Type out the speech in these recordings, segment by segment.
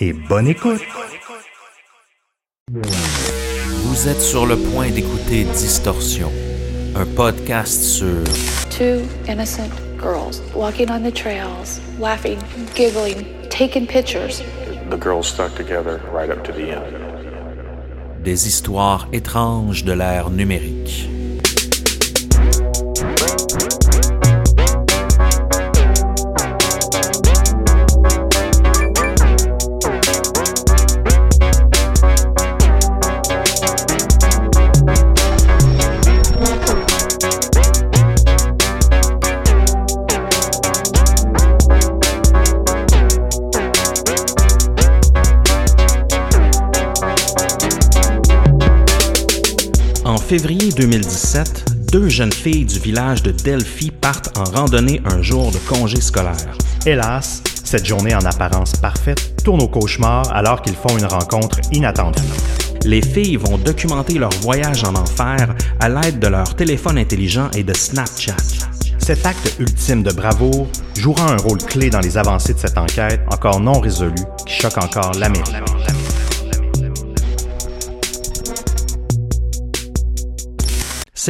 et bonne écoute. Vous êtes sur le point d'écouter Distorsion, un podcast sur Two innocent girls walking on the trails, laughing, giggling, taking pictures. The girls stuck together right up to the end. des histoires étranges de l'ère numérique. Février 2017, deux jeunes filles du village de Delphi partent en randonnée un jour de congé scolaire. Hélas, cette journée en apparence parfaite tourne au cauchemar alors qu'ils font une rencontre inattendue. Les filles vont documenter leur voyage en enfer à l'aide de leur téléphone intelligent et de Snapchat. Cet acte ultime de bravoure jouera un rôle clé dans les avancées de cette enquête encore non résolue qui choque encore l'Amérique.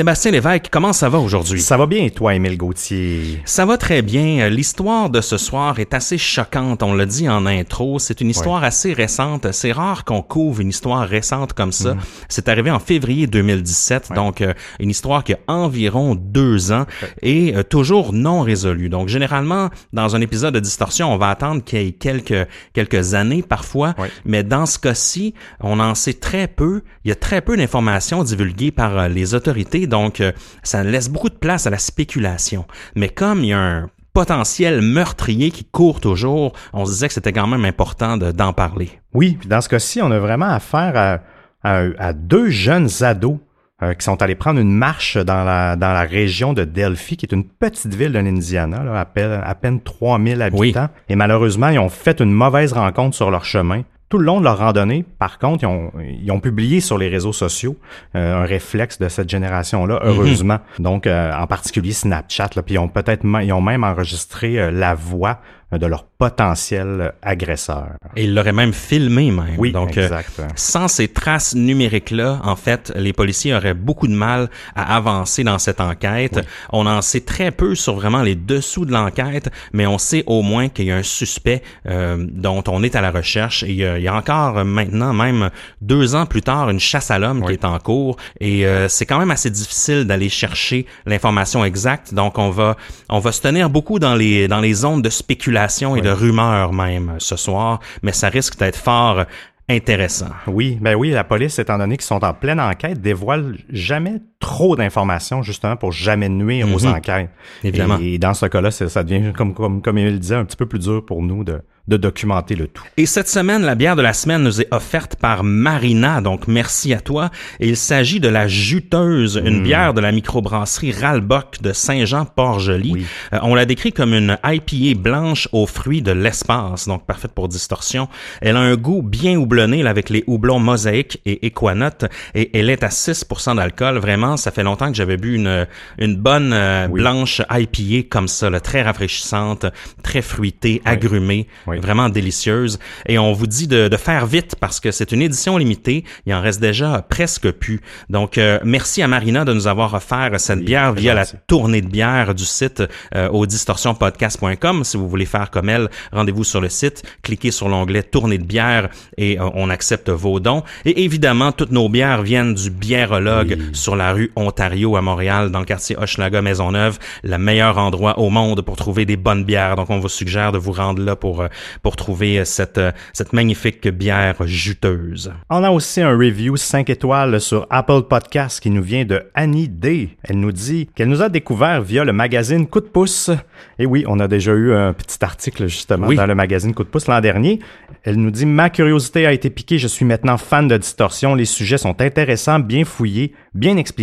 Sébastien Lévesque, comment ça va aujourd'hui? Ça va bien toi, Émile Gauthier? Ça va très bien. L'histoire de ce soir est assez choquante. On l'a dit en intro. C'est une histoire assez récente. C'est rare qu'on couvre une histoire récente comme ça. C'est arrivé en février 2017. Donc, euh, une histoire qui a environ deux ans et euh, toujours non résolue. Donc, généralement, dans un épisode de Distorsion, on va attendre qu'il y ait quelques, quelques années parfois. Mais dans ce cas-ci, on en sait très peu. Il y a très peu d'informations divulguées par euh, les autorités. Donc, euh, ça laisse beaucoup de place à la spéculation. Mais comme il y a un potentiel meurtrier qui court toujours, on se disait que c'était quand même important de- d'en parler. Oui, puis dans ce cas-ci, on a vraiment affaire à, à, à deux jeunes ados euh, qui sont allés prendre une marche dans la, dans la région de Delphi, qui est une petite ville de l'Indiana, là, à, peine, à peine 3000 habitants. Et malheureusement, ils ont fait une mauvaise rencontre sur leur chemin. Tout le long de leur randonnée, par contre, ils ont, ils ont publié sur les réseaux sociaux euh, un réflexe de cette génération-là, heureusement. Donc, euh, en particulier Snapchat, là, puis ils ont peut-être ils ont même enregistré euh, la voix de leur potentiel agresseur. Et il l'aurait même filmé même. Oui, Donc, euh, exact. sans ces traces numériques-là, en fait, les policiers auraient beaucoup de mal à avancer dans cette enquête. On en sait très peu sur vraiment les dessous de l'enquête, mais on sait au moins qu'il y a un suspect euh, dont on est à la recherche. Et il y a, il y a encore euh, maintenant, même deux ans plus tard, une chasse à l'homme qui est en cours. Et euh, c'est quand même assez difficile d'aller chercher l'information exacte. Donc, on va, on va se tenir beaucoup dans les, dans les zones de spéculation et de rumeurs même euh, ce soir, mais ça risque d'être fort intéressant. Oui, ben oui, la police, étant donné qu'ils sont en pleine enquête, dévoile jamais trop d'informations, justement, pour jamais nuire aux enquêtes. Évidemment. Et, dans ce cas-là, ça devient, comme, comme, comme Émile disait, un petit peu plus dur pour nous de, de documenter le tout. Et cette semaine, la bière de la semaine nous est offerte par Marina, donc merci à toi. Et il s'agit de la Juteuse, une Mm. bière de la microbrasserie Ralbock de Saint-Jean-Port-Joli. Euh, on la décrit comme une IPA blanche aux fruits de l'espace, donc parfaite pour distorsion. Elle a un goût bien houblonné là, avec les houblons mosaïque et équanote et elle est à 6% d'alcool. Vraiment, ça fait longtemps que j'avais bu une, une bonne euh, Oui. blanche IPA comme ça, là, très rafraîchissante, très fruitée, agrumée, Oui. vraiment délicieuse. Et on vous dit de, de faire vite parce que c'est une édition limitée. Il en reste déjà presque plus. Donc, euh, merci à Marina de nous avoir offert cette bière via la tournée de bière du site euh, au distorsionpodcast.com. Si vous voulez faire comme elle, rendez-vous sur le site, cliquez sur l'onglet tournée de bière et euh, on accepte vos dons. Et évidemment, toutes nos bières viennent du biérologue sur la rue Ontario à Montréal, dans le quartier Hochelaga Maisonneuve, le meilleur endroit au monde pour trouver des bonnes bières. Donc, on vous suggère de vous rendre là pour euh, pour trouver euh, cette euh, cette magnifique bière juteuse. On a aussi un review 5 étoiles sur Apple Podcast qui nous vient de Annie D. Elle nous dit qu'elle nous a découvert via le magazine Coup de pouce. Et oui, on a déjà eu un petit article justement Oui. dans le magazine Coup de pouce l'an dernier. Elle nous dit Ma curiosité a été piquée, je suis maintenant fan de distorsion. Les sujets sont intéressants, bien fouillés, bien expliqués,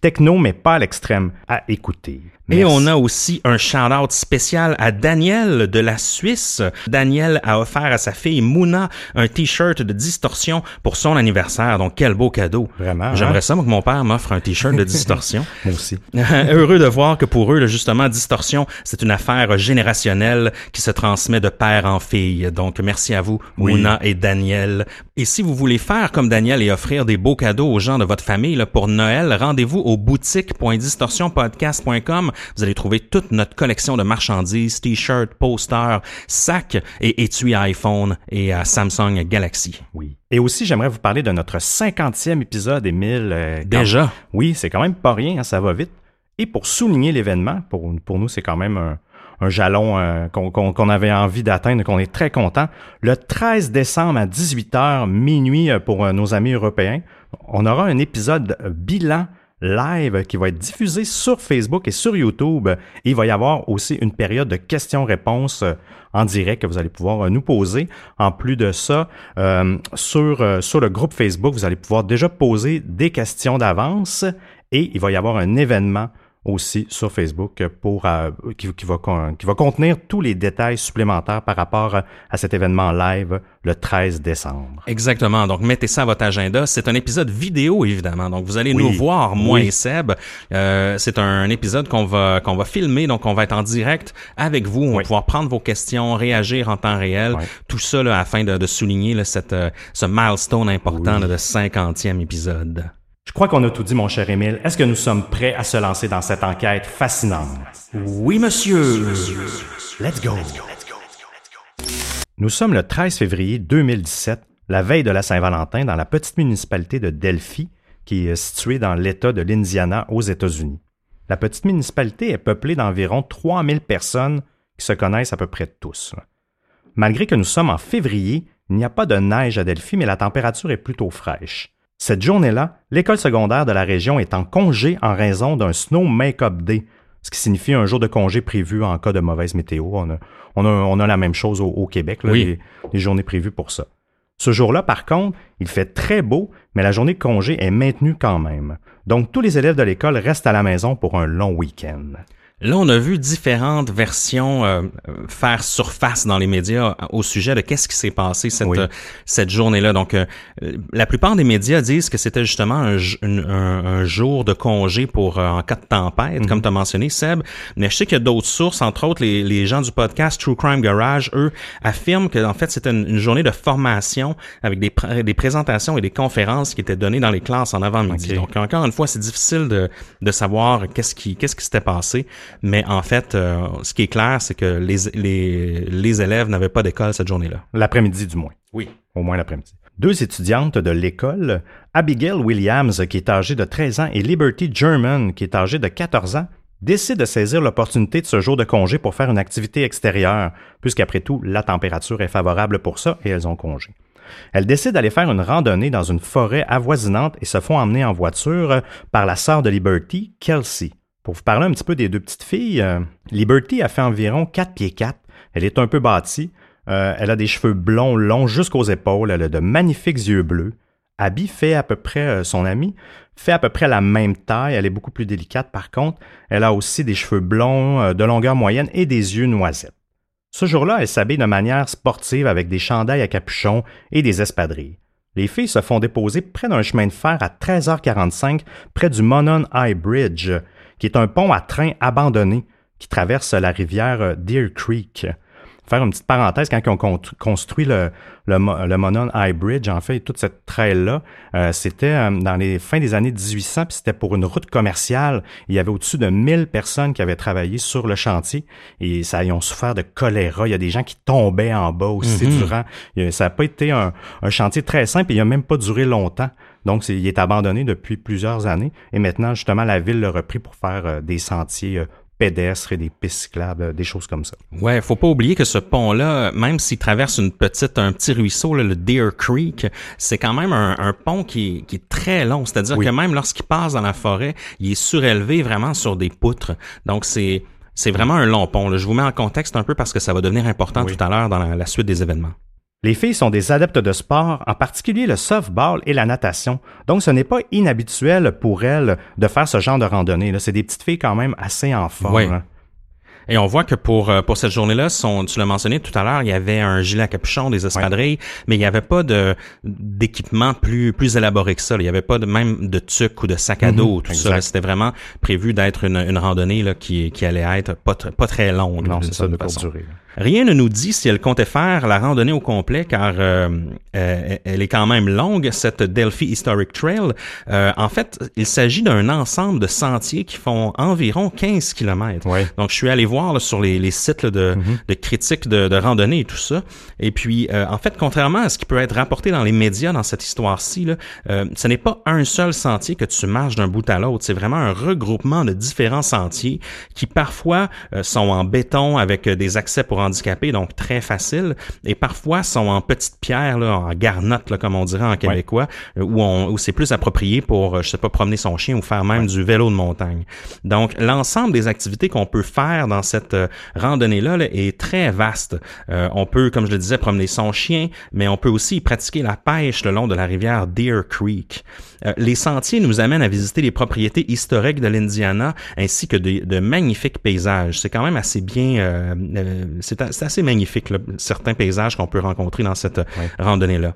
techno mais pas à l'extrême. À écouter. Et on a aussi un shout-out spécial à Daniel de la Suisse. Daniel a offert à sa fille Mouna un t-shirt de distorsion pour son anniversaire. Donc, quel beau cadeau. Vraiment, J'aimerais hein? ça, moi, que mon père m'offre un t-shirt de distorsion. Moi aussi. Heureux de voir que pour eux, justement, distorsion, c'est une affaire générationnelle qui se transmet de père en fille. Donc, merci à vous, Oui. Mouna et Daniel. Et si vous voulez faire comme Daniel et offrir des beaux cadeaux aux gens de votre famille là, pour Noël, rendez-vous au boutique.distorsionpodcast.com. Vous allez trouver toute notre collection de marchandises, t-shirts, posters, sacs et étuis à iPhone et à Samsung Galaxy. Oui. Et aussi, j'aimerais vous parler de notre 50e épisode, Émile. euh, quand- Déjà? Oui, c'est quand même pas rien, hein, ça va vite. Et pour souligner l'événement, pour, pour nous, c'est quand même un, un jalon euh, qu'on avait envie d'atteindre, qu'on est très content. Le 13 décembre à 18h, minuit euh, pour euh, nos amis européens, on aura un épisode bilan live qui va être diffusé sur Facebook et sur YouTube. Il va y avoir aussi une période de questions-réponses euh, en direct que vous allez pouvoir euh, nous poser. En plus de ça, euh, sur, sur le groupe Facebook, vous allez pouvoir déjà poser des questions d'avance et il va y avoir un événement aussi sur Facebook pour euh, qui, qui va, qui va contenir tous les détails supplémentaires par rapport à cet événement live le 13 décembre. Exactement. Donc, mettez ça à votre agenda. C'est un épisode vidéo, évidemment. Donc, vous allez Oui. nous voir, moi Oui. et Seb. Euh, c'est un épisode qu'on va qu'on va filmer. Donc, on va être en direct avec vous. On va pouvoir prendre vos questions, réagir en temps réel. Tout ça là, afin de, de souligner là, cette, euh, ce milestone important là, de 50e épisode. Je crois qu'on a tout dit, mon cher Émile. Est-ce que nous sommes prêts à se lancer dans cette enquête fascinante? Oui, monsieur. Let's go! Nous sommes le 13 février 2017, la veille de la Saint-Valentin, dans la petite municipalité de Delphi, qui est située dans l'État de l'Indiana aux États-Unis. La petite municipalité est peuplée d'environ 3000 personnes qui se connaissent à peu près tous. Malgré que nous sommes en février, il n'y a pas de neige à Delphi, mais la température est plutôt fraîche. Cette journée-là, l'école secondaire de la région est en congé en raison d'un Snow Make-up Day, ce qui signifie un jour de congé prévu en cas de mauvaise météo. On a, on a, on a la même chose au, au Québec, là, Oui. les, les journées prévues pour ça. Ce jour-là, par contre, il fait très beau, mais la journée de congé est maintenue quand même. Donc, tous les élèves de l'école restent à la maison pour un long week-end. Là, on a vu différentes versions euh, faire surface dans les médias au sujet de qu'est-ce qui s'est passé cette, Oui. euh, cette journée-là. Donc, euh, la plupart des médias disent que c'était justement un, un- un jour de congé pour euh, en cas de tempête, comme tu as mentionné, Seb. Mais je sais qu'il y a d'autres sources, entre autres les, les gens du podcast True Crime Garage, eux, affirment que en fait c'était une, une journée de formation avec des, pr- des présentations et des conférences qui étaient données dans les classes en avant-midi. Donc, encore une fois, c'est difficile de, de savoir qu'est-ce qui qu'est-ce qui s'était passé. Mais en fait, euh, ce qui est clair, c'est que les, les, les élèves n'avaient pas d'école cette journée-là. L'après-midi, du moins. Oui. au moins l'après-midi. Deux étudiantes de l'école, Abigail Williams, qui est âgée de 13 ans, et Liberty German, qui est âgée de 14 ans, décident de saisir l'opportunité de ce jour de congé pour faire une activité extérieure, puisqu'après tout, la température est favorable pour ça et elles ont congé. Elles décident d'aller faire une randonnée dans une forêt avoisinante et se font emmener en voiture par la sœur de Liberty, Kelsey. Pour vous parler un petit peu des deux petites filles, euh, Liberty a fait environ 4 pieds 4. Elle est un peu bâtie, Euh, elle a des cheveux blonds longs jusqu'aux épaules. Elle a de magnifiques yeux bleus. Abby fait à peu près, euh, son amie, fait à peu près la même taille. Elle est beaucoup plus délicate par contre. Elle a aussi des cheveux blonds de longueur moyenne et des yeux noisettes. Ce jour-là, elle s'habille de manière sportive avec des chandails à capuchon et des espadrilles. Les filles se font déposer près d'un chemin de fer à 13h45 près du Monon High Bridge, qui est un pont à train abandonné qui traverse la rivière euh, Deer Creek faire une petite parenthèse, quand ils ont construit le, le, le Monon High Bridge, en fait, toute cette trail-là, euh, c'était euh, dans les fins des années 1800, puis c'était pour une route commerciale. Il y avait au-dessus de 1000 personnes qui avaient travaillé sur le chantier et ça, ils ont souffert de choléra. Il y a des gens qui tombaient en bas aussi Mhm. durant. Ça n'a pas été un, un chantier très simple et il n'a même pas duré longtemps. Donc, il est abandonné depuis plusieurs années. Et maintenant, justement, la ville l'a repris pour faire euh, des sentiers euh, pédestres et des pistes cyclables, euh, des choses comme ça. Ouais, faut pas oublier que ce pont-là, même s'il traverse une petite, un petit ruisseau, là, le Deer Creek, c'est quand même un, un pont qui est, qui est très long. C'est-à-dire Oui. que même lorsqu'il passe dans la forêt, il est surélevé vraiment sur des poutres. Donc c'est c'est vraiment un long pont. là. Je vous mets en contexte un peu parce que ça va devenir important Oui. tout à l'heure dans la, la suite des événements. Les filles sont des adeptes de sport, en particulier le softball et la natation. Donc, ce n'est pas inhabituel pour elles de faire ce genre de randonnée. C'est des petites filles quand même assez en forme. Oui. hein. Et on voit que pour euh, pour cette journée-là, son, tu l'as mentionné tout à l'heure, il y avait un gilet à capuchon, des espadrilles, mais il n'y avait pas de d'équipement plus plus élaboré que ça. là. Il n'y avait pas de même de tuc ou de sac à dos, Mhm, tout exact. ça. C'était vraiment prévu d'être une, une randonnée là, qui qui allait être pas tr- pas très longue. Non, c'est ça de courte durée. Rien ne nous dit si elle comptait faire la randonnée au complet, car euh, euh, elle est quand même longue, cette Delphi Historic Trail. Euh, en fait, il s'agit d'un ensemble de sentiers qui font environ 15 kilomètres. Ouais. Donc, je suis allé voir là, sur les, les sites là, de, de critiques de, de randonnée et tout ça. Et puis, euh, en fait, contrairement à ce qui peut être rapporté dans les médias dans cette histoire-ci, euh, ce n'est pas un seul sentier que tu marches d'un bout à l'autre. C'est vraiment un regroupement de différents sentiers qui parfois euh, sont en béton avec des accès pour handicapés, donc très facile, et parfois sont en petites pierres, là, en garnotte, comme on dirait en québécois, où, c'est plus approprié pour, je sais pas, promener son chien ou faire même du vélo de montagne. Donc, l'ensemble des activités qu'on peut faire dans cette euh, randonnée-là là, est très vaste. Euh, on peut, comme je le disais, promener son chien, mais on peut aussi pratiquer la pêche le long de la rivière Deer Creek. Euh, les sentiers nous amènent à visiter les propriétés historiques de l'Indiana ainsi que de, de magnifiques paysages. C'est quand même assez bien, c'est assez magnifique, là, certains paysages qu'on peut rencontrer dans cette randonnée-là.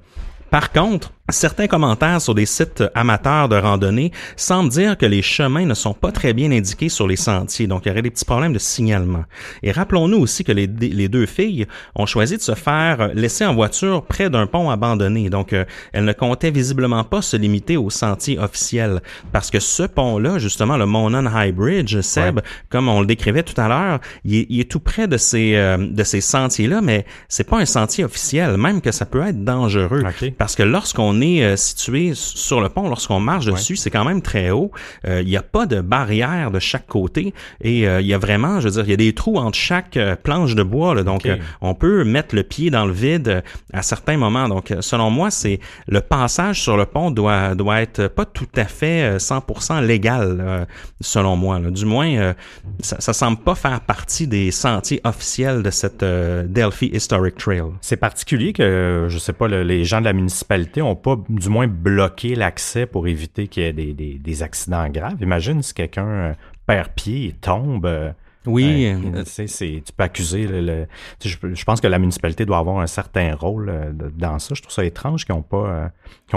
Par contre, certains commentaires sur des sites amateurs de randonnée semblent dire que les chemins ne sont pas très bien indiqués sur les sentiers, donc il y aurait des petits problèmes de signalement. Et rappelons-nous aussi que les, les deux filles ont choisi de se faire laisser en voiture près d'un pont abandonné, donc euh, elles ne comptaient visiblement pas se limiter aux sentiers officiels, parce que ce pont-là, justement, le Monon High Bridge, Seb, comme on le décrivait tout à l'heure, il, est- il est tout près de ces, euh, de ces sentiers-là, mais c'est pas un sentier officiel, même que ça peut être dangereux. Parce que lorsqu'on est euh, situé sur le pont, lorsqu'on marche dessus, c'est quand même très haut. Euh, Il n'y a pas de barrière de chaque côté et euh, il y a vraiment, je veux dire, il y a des trous entre chaque planche de bois. là. donc, on peut mettre le pied dans le vide à certains moments. Donc, selon moi, c'est le passage sur le pont doit doit être pas tout à fait euh, 100% légal, selon moi. là. Du moins, ça, ça semble pas faire partie des sentiers officiels de cette Delphi Historic Trail. C'est particulier que, je sais pas, le- les gens de la municipalité ont pas, du moins, bloqué l'accès pour éviter qu'il y ait des, des, des accidents graves. Imagine si quelqu'un euh, perd pied et tombe. euh, Oui, euh, euh, tu peux accuser le. le- je, je pense que la municipalité doit avoir un certain rôle euh, dans ça. Je trouve ça étrange qu'ils n'ont pas, euh,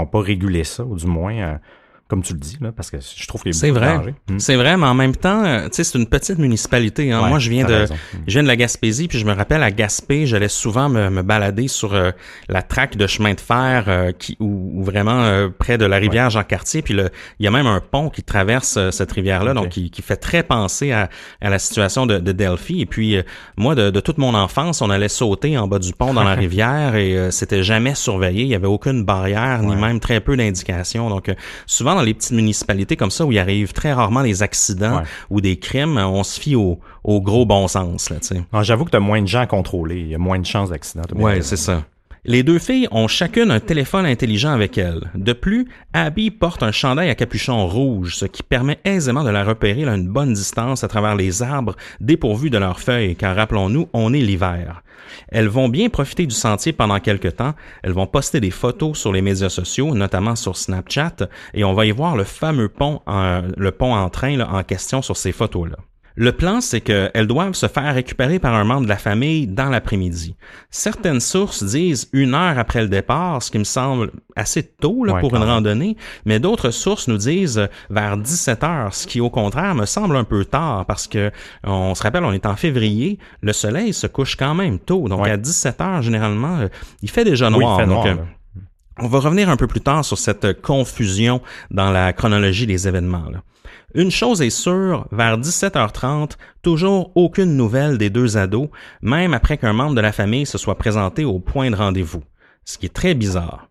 ont pas régulé ça, ou du moins, comme tu le dis, là, parce que je trouve a C'est vrai. Hmm. C'est vrai, mais en même temps, euh, tu sais, c'est une petite municipalité. hein. Ouais, Moi, je viens de, raison. je viens de la Gaspésie, puis je me rappelle à Gaspé, j'allais souvent me, me balader sur euh, la traque de chemin de fer euh, qui, ou, ou vraiment euh, près de la rivière Jean-Cartier. Puis le, il y a même un pont qui traverse euh, cette rivière-là, donc qui, qui fait très penser à, à la situation de, de Delphi. Et puis euh, moi, de, de toute mon enfance, on allait sauter en bas du pont dans la rivière et euh, c'était jamais surveillé. Il y avait aucune barrière, ni même très peu d'indications. Donc euh, souvent dans les petites municipalités comme ça où il arrive très rarement des accidents Ouais. ou des crimes, on se fie au, au gros bon sens là. Ah, J'avoue que tu as moins de gens à contrôler. Il y a moins de chances d'accident. raison. c'est ça. Les deux filles ont chacune un téléphone intelligent avec elles. De plus, Abby porte un chandail à capuchon rouge, ce qui permet aisément de la repérer à une bonne distance à travers les arbres dépourvus de leurs feuilles, car rappelons-nous, on est l'hiver. Elles vont bien profiter du sentier pendant quelque temps. Elles vont poster des photos sur les médias sociaux, notamment sur Snapchat, et on va y voir le fameux pont, en, le pont en train en question sur ces photos-là. Le plan, c'est qu'elles doivent se faire récupérer par un membre de la famille dans l'après-midi. Certaines sources disent une heure après le départ, ce qui me semble assez tôt là, Ouais, pour une même. randonnée, mais d'autres sources nous disent vers 17 heures, ce qui au contraire me semble un peu tard parce que on se rappelle, on est en février, le soleil se couche quand même tôt, donc Ouais. à 17 heures généralement, euh, il fait déjà Oui, il noir. fait donc, noir, euh, on va revenir un peu plus tard sur cette confusion dans la chronologie des événements. là. Une chose est sûre, vers 17h30, toujours aucune nouvelle des deux ados, même après qu'un membre de la famille se soit présenté au point de rendez-vous, ce qui est très bizarre.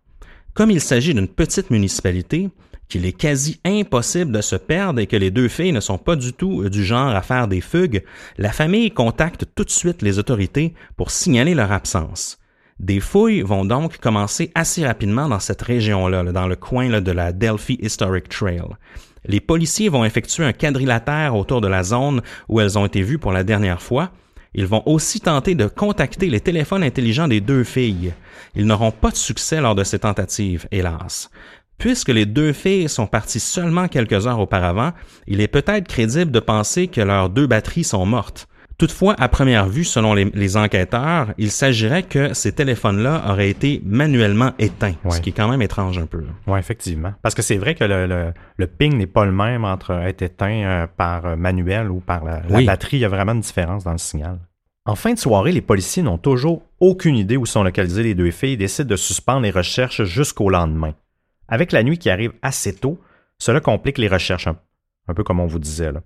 Comme il s'agit d'une petite municipalité, qu'il est quasi impossible de se perdre et que les deux filles ne sont pas du tout euh, du genre à faire des fugues, la famille contacte tout de suite les autorités pour signaler leur absence. Des fouilles vont donc commencer assez rapidement dans cette région-là, là, dans le coin de la Delphi Historic Trail. Les policiers vont effectuer un quadrilatère autour de la zone où elles ont été vues pour la dernière fois. Ils vont aussi tenter de contacter les téléphones intelligents des deux filles. Ils n'auront pas de succès lors de ces tentatives, hélas. Puisque les deux filles sont parties seulement quelques heures auparavant, il est peut-être crédible de penser que leurs deux batteries sont mortes. Toutefois, à première vue, selon les, les enquêteurs, il s'agirait que ces téléphones-là auraient été manuellement éteints, ce qui est quand même étrange un peu. Oui, effectivement. Parce que c'est vrai que le, le, le ping n'est pas le même entre être éteint euh, par euh, manuel ou par la, la Oui. batterie. Il y a vraiment une différence dans le signal. En fin de soirée, les policiers n'ont toujours aucune idée où sont localisées les deux filles et décident de suspendre les recherches jusqu'au lendemain. Avec la nuit qui arrive assez tôt, cela complique les recherches, un, un peu comme on vous disait. Là.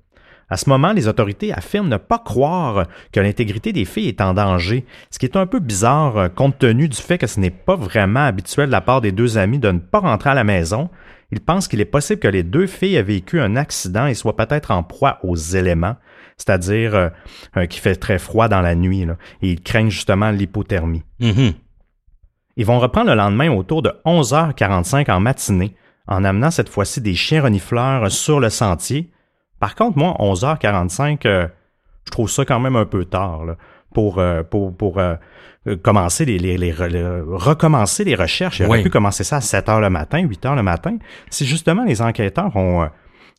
À ce moment, les autorités affirment ne pas croire que l'intégrité des filles est en danger, ce qui est un peu bizarre euh, compte tenu du fait que ce n'est pas vraiment habituel de la part des deux amis de ne pas rentrer à la maison. Ils pensent qu'il est possible que les deux filles aient vécu un accident et soient peut-être en proie aux éléments, c'est-à-dire euh, euh, qu'il fait très froid dans la nuit, là, et ils craignent justement l'hypothermie. Mhm. Ils vont reprendre le lendemain autour de 11h45 en matinée, en amenant cette fois-ci des chiens renifleurs sur le sentier. Par contre, moi, 11h45, euh, je trouve ça quand même un peu tard là, pour, euh, pour, pour euh, euh, commencer les, les, les re- le- recommencer les recherches. Oui. pu commencer ça à 7h le matin, 8h le matin. Si justement les enquêteurs ont, euh,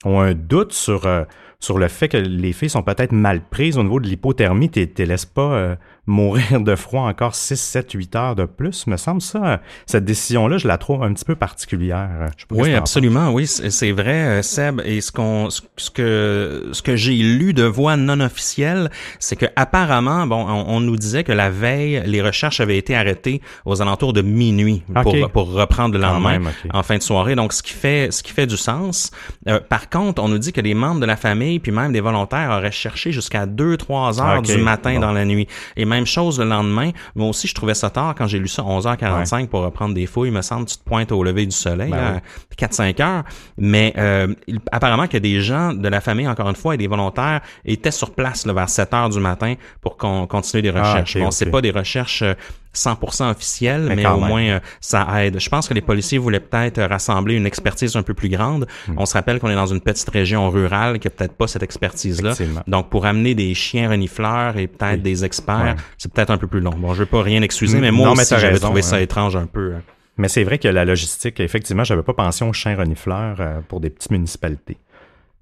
ont un doute sur, euh, sur le fait que les filles sont peut-être mal prises au niveau de l'hypothermie, tu ne laisses pas mourir de froid encore 6, 7, 8 heures de plus, me semble ça. Cette décision-là, je la trouve un petit peu particulière. Je Oui, absolument, oui, c'est vrai, euh, Seb. Et ce qu'on, ce que, ce que j'ai lu de voix non officielle, c'est que apparemment, bon, on, on nous disait que la veille, les recherches avaient été arrêtées aux alentours de minuit pour, pour reprendre le lendemain même, en fin de soirée. Donc, ce qui fait, ce qui fait du sens. Euh, par contre, on nous dit que des membres de la famille puis même des volontaires auraient cherché jusqu'à 2-3 heures Ok, du matin bon. dans la nuit. Et même chose le lendemain. Moi aussi, je trouvais ça tard quand j'ai lu ça 11h45 pour reprendre des fouilles. Il me semble tu te pointes au lever du soleil, Ben là, 4-5 heures. Mais euh, il- apparemment que des gens de la famille, encore une fois, et des volontaires étaient sur place là, vers 7 heures du matin pour qu'on continue des Ah, recherches. bon, c'est pas des recherches euh, 100% officielles, mais, Mais au même. moins euh, ça aide. Je pense que les policiers voulaient peut-être euh, rassembler une expertise un peu plus grande. Hmm. On se rappelle qu'on est dans une petite région rurale qui a peut-être pas cette expertise-là. Donc, pour amener des chiens renifleurs et peut-être Oui. des experts, Ouais. c'est peut-être un peu plus long. Bon, je veux pas rien excuser, mais Mm, moi non, mais aussi, j'avais trouvé ça étrange un peu. hein. Mais c'est vrai que la logistique, effectivement, j'avais pas pensé aux chiens renifleurs euh, pour des petites municipalités.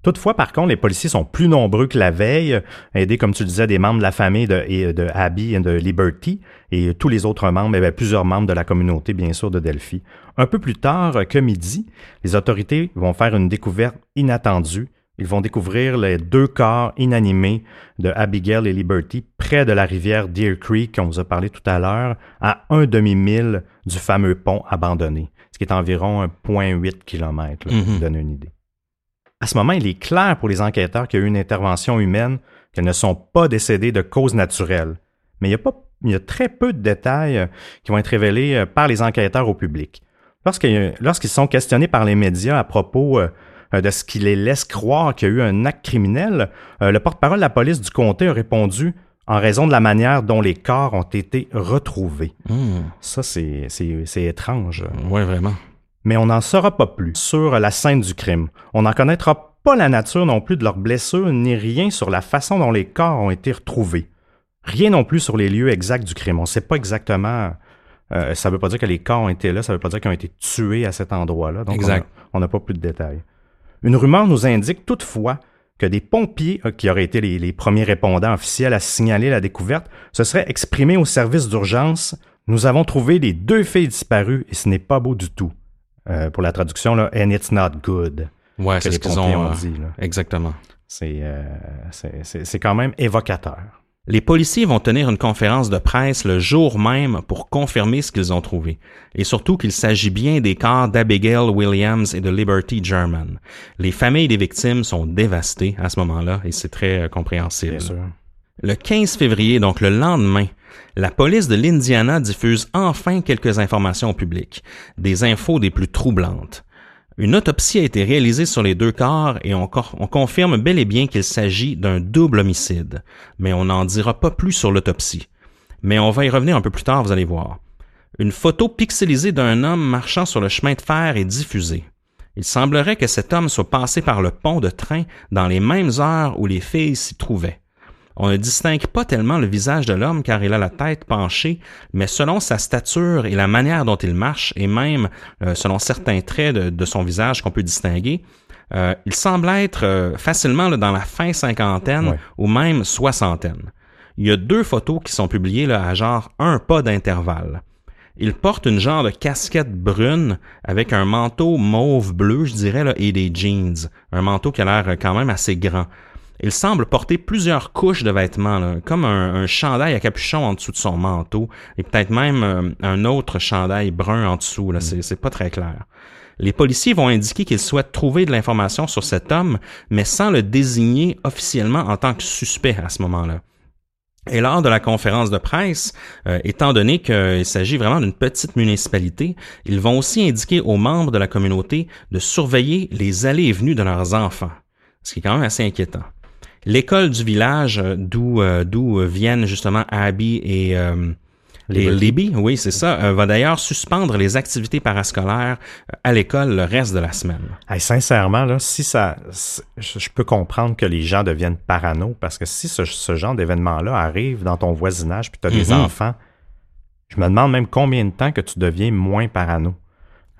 Toutefois, par contre, les policiers sont plus nombreux que la veille, aidés, comme tu disais, des membres de la famille de, et de Abby et de Liberty et tous les autres membres, et bien, plusieurs membres de la communauté, bien sûr, de Delphi. Un peu plus tard que midi, les autorités vont faire une découverte inattendue. Ils vont découvrir les deux corps inanimés de Abigail et Liberty près de la rivière Deer Creek, qu'on vous a parlé tout à l'heure, à un demi-mille du fameux pont abandonné, ce qui est environ 1,8 km, là, pour vous Mhm. donner une idée. À ce moment, il est clair pour les enquêteurs qu'il y a eu une intervention humaine, qu'elles ne sont pas décédées de cause naturelle. Mais il y a, pas, il y a très peu de détails euh, qui vont être révélés euh, par les enquêteurs au public. Lorsqu'ils lorsqu'ils sont questionnés par les médias à propos euh, euh, de ce qui les laisse croire qu'il y a eu un acte criminel, euh, le porte-parole de la police du comté a répondu en raison de la manière dont les corps ont été retrouvés. Hmm. Ça, c'est c'est- c'est étrange. Ouais, vraiment. Mais on n'en saura pas plus sur la scène du crime. On n'en connaîtra pas la nature non plus de leurs blessures, ni rien sur la façon dont les corps ont été retrouvés. Rien non plus sur les lieux exacts du crime. On ne sait pas exactement. euh, ça ne veut pas dire que les corps ont été là, ça ne veut pas dire qu'ils ont été tués à cet endroit-là. Donc, Exact. on n'a pas plus de détails. Une rumeur nous indique toutefois que des pompiers, euh, qui auraient été les, les premiers répondants officiels à signaler la découverte, se seraient exprimés au service d'urgence. Nous avons trouvé les deux filles disparues et ce n'est pas beau du tout. Euh, pour la traduction, là, and it's not good. Ouais, c'est ce qu'ils ont. ont euh, dit. là. Exactement. C'est euh, c'est quand même évocateur. Les policiers vont tenir une conférence de presse le jour même pour confirmer ce qu'ils ont trouvé, et surtout qu'il s'agit bien des corps d'Abigail Williams et de Liberty German. Les familles des victimes sont dévastées à ce moment-là, et c'est très euh, compréhensible. Bien sûr. Le 15 février, donc le lendemain, la police de l'Indiana diffuse enfin quelques informations au public, des infos des plus troublantes. Une autopsie a été réalisée sur les deux corps et on, confirme bel et bien qu'il s'agit d'un double homicide, mais on n'en dira pas plus sur l'autopsie. Mais on va y revenir un peu plus tard, vous allez voir. Une photo pixelisée d'un homme marchant sur le chemin de fer est diffusée. Il semblerait que cet homme soit passé par le pont de train dans les mêmes heures où les filles s'y trouvaient. On ne distingue pas tellement le visage de l'homme car il a la tête penchée, mais selon sa stature et la manière dont il marche, et même euh, selon certains traits de, de son visage qu'on peut distinguer, euh, il semble être euh, facilement là, dans la fin cinquantaine Ouais. ou même soixantaine. Il y a deux photos qui sont publiées là, à genre un pas d'intervalle. Il porte une genre de casquette brune avec un manteau mauve bleu, je dirais, là, et des jeans. Un manteau qui a l'air quand même assez grand. Il semble porter plusieurs couches de vêtements, comme un, un chandail à capuchon en dessous de son manteau, et peut-être même euh, un autre chandail brun en dessous. Là, c'est, c'est pas très clair. Les policiers vont indiquer qu'ils souhaitent trouver de l'information sur cet homme, mais sans le désigner officiellement en tant que suspect à ce moment-là. Et lors de la conférence de presse, euh, étant donné qu'il s'agit vraiment d'une petite municipalité, ils vont aussi indiquer aux membres de la communauté de surveiller les allées et venues de leurs enfants, ce qui est quand même assez inquiétant. L'école du village euh, d'où euh, d'où euh, viennent justement Abby et Liberty. Libby, oui, c'est ça, va d'ailleurs suspendre les activités parascolaires à l'école le reste de la semaine. Hey, sincèrement, là, si ça, je peux comprendre que les gens deviennent parano parce que si ce, ce genre d'événement-là arrive dans ton voisinage puis tu as des Mhm. enfants, je me demande même combien de temps que tu deviens moins parano.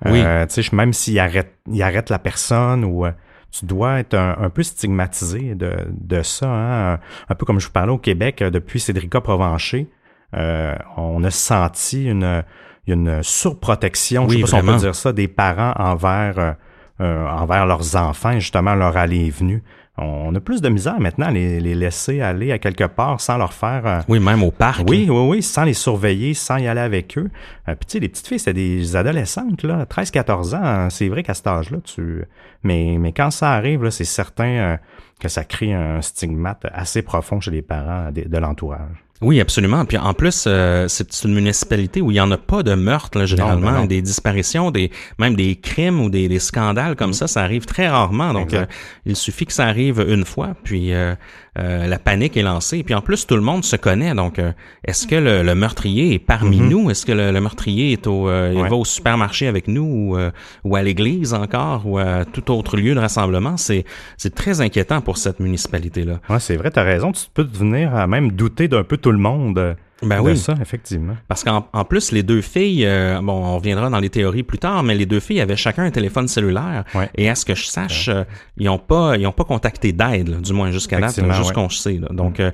Oui. Euh, tu sais, je- même s'il arrête, il arrête la personne ou tu dois être un, un peu stigmatisé de, de ça. hein. Un, peu comme je vous parlais au Québec, euh, depuis Cédrica Provencher, euh, on a senti une, une surprotection, Oui, je sais pas si on vraiment. peut dire ça, des parents envers, euh, euh, envers leurs enfants, justement, leur aller et venue. On a plus de misère maintenant à les, les laisser aller à quelque part sans leur faire... euh, Oui, même au parc. oui, oui, oui, sans les surveiller, sans y aller avec eux. Euh, Puis tu sais, les petites filles, c'est des adolescentes, là, 13-14 ans. hein, C'est vrai qu'à cet âge-là, tu... Mais, mais quand ça arrive, là, c'est certain euh, que ça crée un stigmate assez profond chez les parents de, de l'entourage. Oui, absolument. Puis en plus, euh, c'est une municipalité où il n'y en a pas de meurtres, là, généralement, non. des disparitions, des même des crimes ou des, des scandales comme ça, ça arrive très rarement. Donc, euh, il suffit que ça arrive une fois, puis euh, euh, la panique est lancée. Puis en plus, tout le monde se connaît. Donc, euh, est-ce que le, le meurtrier est parmi Mhm. nous? Est-ce que le, le meurtrier est au, euh, il va au supermarché avec nous ou, euh, ou à l'église encore ou à tout autre lieu de rassemblement? C'est c'est très inquiétant pour cette municipalité-là. Ouais, c'est vrai, t'as raison. Tu peux devenir à même douter d'un peu tout le monde Ben de oui. ça, effectivement. Parce qu'en en plus, les deux filles, euh, bon, on reviendra dans les théories plus tard, mais les deux filles avaient chacun un téléphone cellulaire. Ouais. Et à ce que je sache, euh, ils ont pas, ils ont pas contacté d'aide, du moins jusqu'à date, juste ouais. qu'on sait. là. Donc, euh,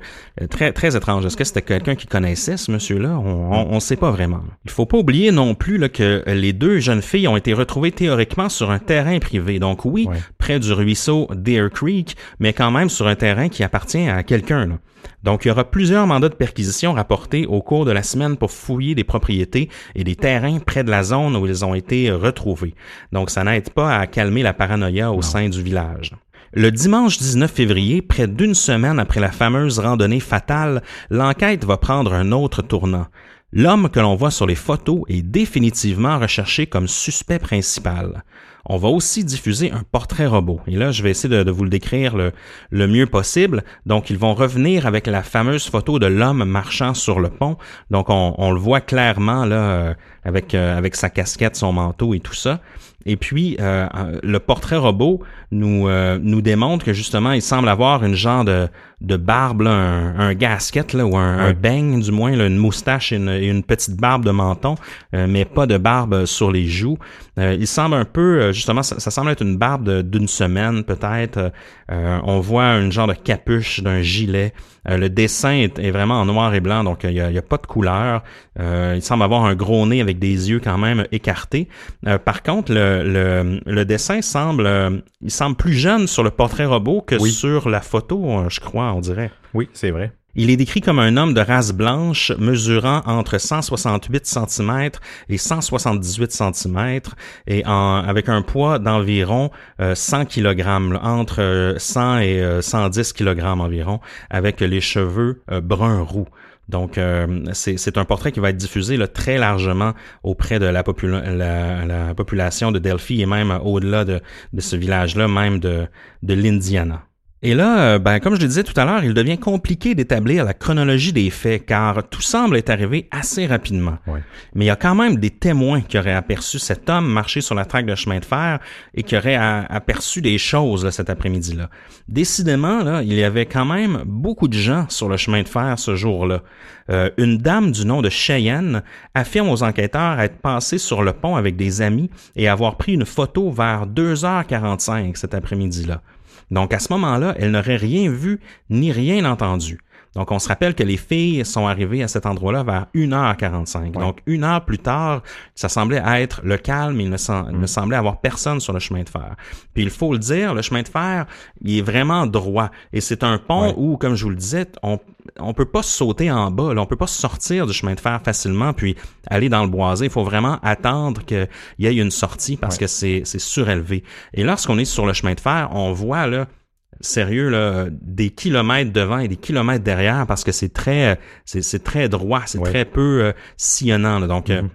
très, très étrange. Est-ce que c'était quelqu'un qui connaissait ce monsieur-là? On, on, on sait pas vraiment. Il faut pas oublier non plus là, que les deux jeunes filles ont été retrouvées théoriquement sur un terrain privé. Donc oui, près du ruisseau Deer Creek, mais quand même sur un terrain qui appartient à quelqu'un. Donc, il y aura plusieurs mandats de perquisition rapportés au cours de la semaine pour fouiller des propriétés et des terrains près de la zone où ils ont été retrouvés. Donc, ça n'aide pas à calmer la paranoïa au sein du village. Le dimanche 19 février, près d'une semaine après la fameuse randonnée fatale, l'enquête va prendre un autre tournant. L'homme que l'on voit sur les photos est définitivement recherché comme suspect principal. On va aussi diffuser un portrait robot. Et là, je vais essayer de, vous le décrire le, mieux possible. Donc, ils vont revenir avec la fameuse photo de l'homme marchant sur le pont. Donc, on, le voit clairement là, euh, euh, avec sa casquette, son manteau et tout ça. Et puis, euh, le portrait robot nous, euh, nous démontre que justement, il semble avoir une genre de, de barbe, là, un, un gasket là, ou un, un beigne du moins, là, une moustache et une, et une, petite barbe de menton, euh, mais pas de barbe sur les joues. Euh, il semble un peu, euh, justement, ça, ça semble être une barbe d'une semaine peut-être. on voit une genre de capuche d'un gilet. Le dessin est, est, vraiment en noir et blanc, donc il n'y a, a, pas de couleur. il semble avoir un gros nez avec des yeux quand même écartés. par contre, le, le, le, dessin semble, il semble plus jeune sur le portrait robot que oui. sur la photo, je crois, on dirait. Oui, c'est vrai. Il est décrit comme un homme de race blanche mesurant entre 168 cm et 178 cm et en, avec un poids d'environ euh, 100 kg, entre 100 et euh, 110 kg environ, avec les cheveux euh, brun roux. Donc, euh, c'est un portrait qui va être diffusé très largement auprès de la, popula la, la, population de Delphi et même au-delà de, ce village-là, même de l'Indiana. Et là, ben, comme je le disais tout à l'heure, il devient compliqué d'établir la chronologie des faits, car tout semble être arrivé assez rapidement. Ouais. Mais il y a quand même des témoins qui auraient aperçu cet homme marcher sur la traque de chemin de fer et qui auraient aperçu des choses là, cet après-midi-là. Décidément, là, il y avait quand même beaucoup de gens sur le chemin de fer ce jour-là. Euh, une dame du nom de Cheyenne affirme aux enquêteurs être passée sur le pont avec des amis et avoir pris une photo vers 2h45 cet après-midi-là. Donc à ce moment-là, elle n'aurait rien vu ni rien entendu. Donc on se rappelle que les filles sont arrivées à cet endroit-là vers 1h45. Ouais. Donc une heure plus tard, ça semblait être le calme, il ne, sem mm. ne, semblait avoir personne sur le chemin de fer. Puis il faut le dire, le chemin de fer, il est vraiment droit. Et c'est un pont ouais. où, comme je vous le disais, on on peut pas sauter en bas, là, on peut pas sortir du chemin de fer facilement puis aller dans le boisé. Il faut vraiment attendre qu'il y ait une sortie parce ouais. que c'est surélevé. Et lorsqu'on est sur le chemin de fer, on voit là sérieux là, des kilomètres devant et des kilomètres derrière parce que c'est très c'est très droit, c'est ouais. très peu euh, sillonnant. Là. Donc mm -hmm.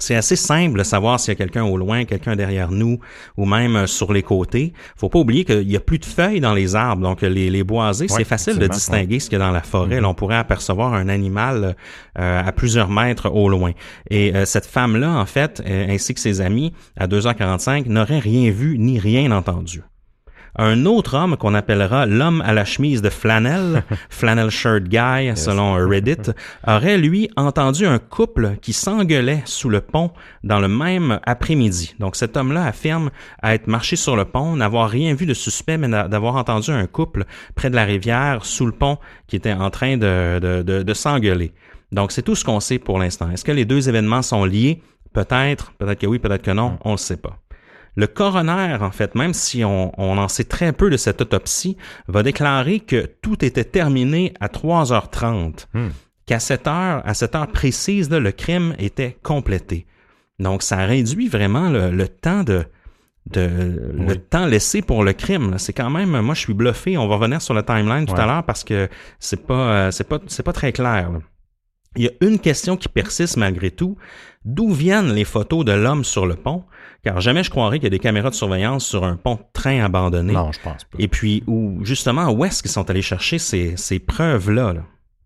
C'est assez simple de savoir s'il y a quelqu'un au loin, quelqu'un derrière nous, ou même euh, sur les côtés. Faut pas oublier qu'il y a plus de feuilles dans les arbres, donc les, les boisés, ouais, c'est facile de distinguer ouais. ce qu'il y a dans la forêt. Mm -hmm. Là, on pourrait apercevoir un animal euh, à plusieurs mètres au loin. Et euh, cette femme-là, en fait, ainsi que ses amis, à 2h45, n'auraient rien vu ni rien entendu un autre homme qu'on appellera l'homme à la chemise de flanelle, flannel shirt guy yes. selon Reddit, aurait lui entendu un couple qui s'engueulait sous le pont dans le même après-midi. Donc cet homme-là affirme être marché sur le pont, n'avoir rien vu de suspect, mais d'avoir entendu un couple près de la rivière sous le pont qui était en train de, de, de, de s'engueuler. Donc c'est tout ce qu'on sait pour l'instant. Est-ce que les deux événements sont liés? Peut-être, peut-être que oui, peut-être que non, on ne le sait pas. Le coroner, en fait, même si on, on, en sait très peu de cette autopsie, va déclarer que tout était terminé à 3h30, hmm. qu'à cette heure, à cette heure précise, là, le crime était complété. Donc, ça réduit vraiment le, le temps de, de oui. le temps laissé pour le crime. C'est quand même, moi, je suis bluffé. On va revenir sur le timeline tout ouais. à l'heure parce que c'est pas, c'est pas, c'est pas très clair. Là. Il y a une question qui persiste malgré tout. D'où viennent les photos de l'homme sur le pont? Car jamais je croirais qu'il y a des caméras de surveillance sur un pont de train abandonné. Non, je pense pas. Et puis, où, justement, où est-ce qu'ils sont allés chercher ces, ces preuves-là? Là?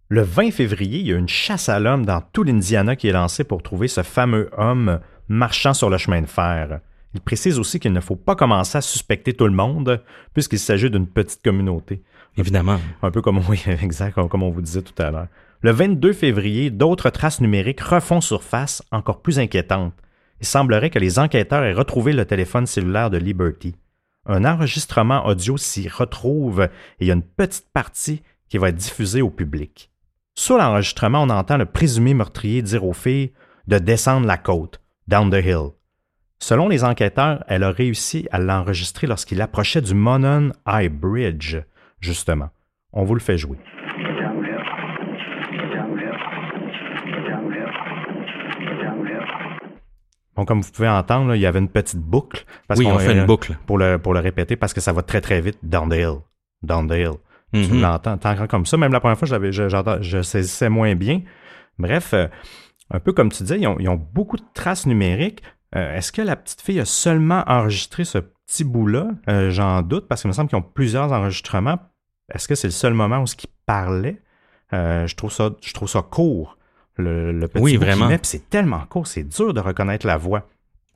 Le 20 février, il y a une chasse à l'homme dans tout l'Indiana qui est lancée pour trouver ce fameux homme marchant sur le chemin de fer. Il précise aussi qu'il ne faut pas commencer à suspecter tout le monde, puisqu'il s'agit d'une petite communauté. Évidemment. Un peu comme, oui, exact, comme on vous disait tout à l'heure. Le 22 février, d'autres traces numériques refont surface encore plus inquiétantes. Il semblerait que les enquêteurs aient retrouvé le téléphone cellulaire de Liberty. Un enregistrement audio s'y retrouve et il y a une petite partie qui va être diffusée au public. Sur l'enregistrement, on entend le présumé meurtrier dire aux filles de descendre la côte, down the hill. Selon les enquêteurs, elle a réussi à l'enregistrer lorsqu'il approchait du Monon High Bridge, justement. On vous le fait jouer. Bon, comme vous pouvez entendre, là, il y avait une petite boucle. Parce oui, on fait une boucle. Pour le, pour le répéter, parce que ça va très, très vite. Down the hill. Down the hill. Mm -hmm. Tu l'entends, t'entends comme ça. Même la première fois, je, je, je saisissais moins bien. Bref, euh, un peu comme tu disais, ils ont, ils ont, beaucoup de traces numériques. Euh, Est-ce que la petite fille a seulement enregistré ce petit bout-là? Euh, J'en doute, parce qu'il me semble qu'ils ont plusieurs enregistrements. Est-ce que c'est le seul moment où ce qu'ils parlaient? Euh, je, trouve ça, je trouve ça court, le, le petit Oui, bout vraiment. c'est tellement court, c'est dur de reconnaître la voix.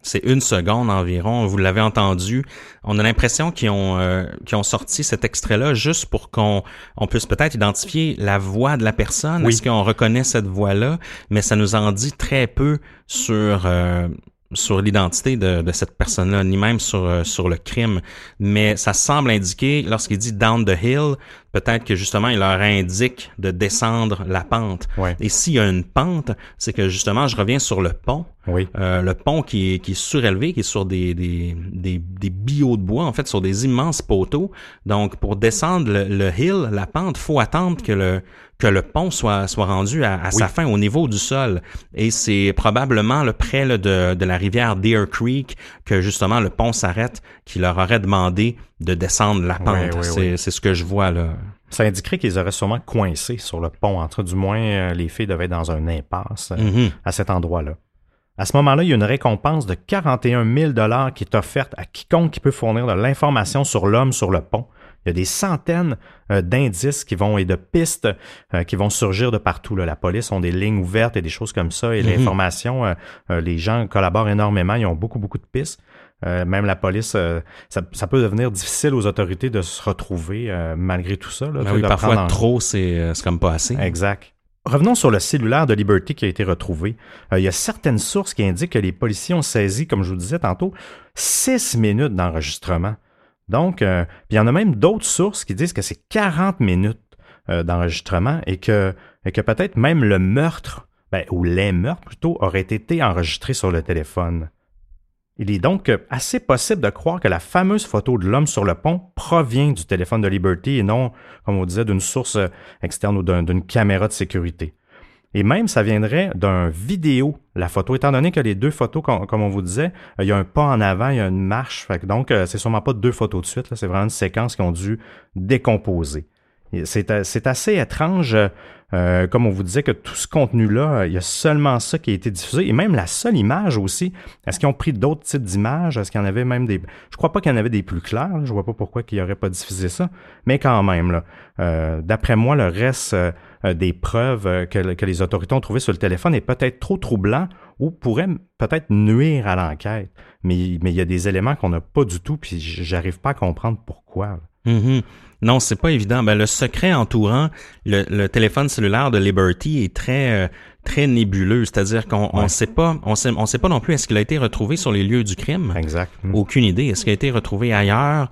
C'est une seconde environ. Vous l'avez entendu. On a l'impression qu'ils ont, euh, qu'ils ont sorti cet extrait-là juste pour qu'on on puisse peut-être identifier la voix de la personne. Oui. Est-ce qu'on reconnaît cette voix-là? Mais ça nous en dit très peu sur, euh, sur l'identité de, de cette personne-là, ni même sur, euh, sur le crime. Mais ça semble indiquer, lorsqu'il dit down the hill, peut-être que justement, il leur indique de descendre la pente. Ouais. Et s'il y a une pente, c'est que justement, je reviens sur le pont. Oui. Euh, le pont qui est, qui est surélevé, qui est sur des, des, des, des billots de bois, en fait, sur des immenses poteaux. Donc, pour descendre le, le hill, la pente, faut attendre que le, que le pont soit, soit rendu à, à sa fin au niveau du sol. Et c'est probablement le près là, de, de la rivière Deer Creek que justement le pont s'arrête, qui leur aurait demandé de descendre la pente. C'est, ce que je vois là. Ça indiquerait qu'ils auraient sûrement coincé sur le pont. Entre du moins, euh, les filles devaient être dans un impasse euh, Mhm. à cet endroit-là. À ce moment-là, il y a une récompense de 41 000 qui est offerte à quiconque qui peut fournir de l'information sur l'homme sur le pont. Il y a des centaines euh, d'indices qui vont et de pistes euh, qui vont surgir de partout. là. La police ont des lignes ouvertes et des choses comme ça. Et l'information, euh, les gens collaborent énormément. Ils ont beaucoup, beaucoup de pistes. Euh, même la police, euh, ça, ça peut devenir difficile aux autorités de se retrouver euh, malgré tout ça. Là, Ben oui, parfois en- trop, c'est, comme pas assez. Exact. Revenons sur le cellulaire de Liberty qui a été retrouvé. Il y a certaines sources qui indiquent que les policiers ont saisi, comme je vous disais tantôt, six minutes d'enregistrement. Donc, euh, puis il y en a même d'autres sources qui disent que c'est 40 minutes euh, d'enregistrement et que, que peut-être même le meurtre, ben, ou les meurtres plutôt, auraient été enregistrés sur le téléphone. Il est donc euh, assez possible de croire que la fameuse photo de l'homme sur le pont provient du téléphone de Liberty et non, comme on disait, d'une source euh, externe ou d'un- d'une caméra de sécurité. Et même, ça viendrait d'un vidéo, la photo, étant donné que les deux photos, com- comme on vous disait, euh, il y a un pas en avant, il y a une marche, fait que donc euh, c'est sûrement pas deux photos de suite, c'est vraiment une séquence qui ont dû décomposer. Euh, c'est assez étrange, euh, comme on vous disait, que tout ce contenu-là, il y a seulement ça qui a été diffusé, et même la seule image aussi. Est-ce qu'ils ont pris d'autres types d'images? Est-ce qu'il y en avait même des... Je crois pas qu'il y en avait des plus clairs, là. je vois pas pourquoi qu'ils n'auraient pas diffusé ça, mais quand même, euh, d'après moi, le reste des preuves euh, que, les autorités ont trouvées sur le téléphone est peut-être trop troublant ou pourrait peut-être nuire à l'enquête. Mais, il y a des éléments qu'on n'a pas du tout, puis j'arrive pas à comprendre pourquoi. Non, c'est pas évident. Ben, le secret entourant le, le téléphone cellulaire de Liberty est très euh, très nébuleux. C'est-à-dire qu'on on Ouais. sait pas, on sait, on sait pas non plus est-ce qu'il a été retrouvé sur les lieux du crime. Exact. Mm. Aucune idée. Est-ce qu'il a été retrouvé ailleurs?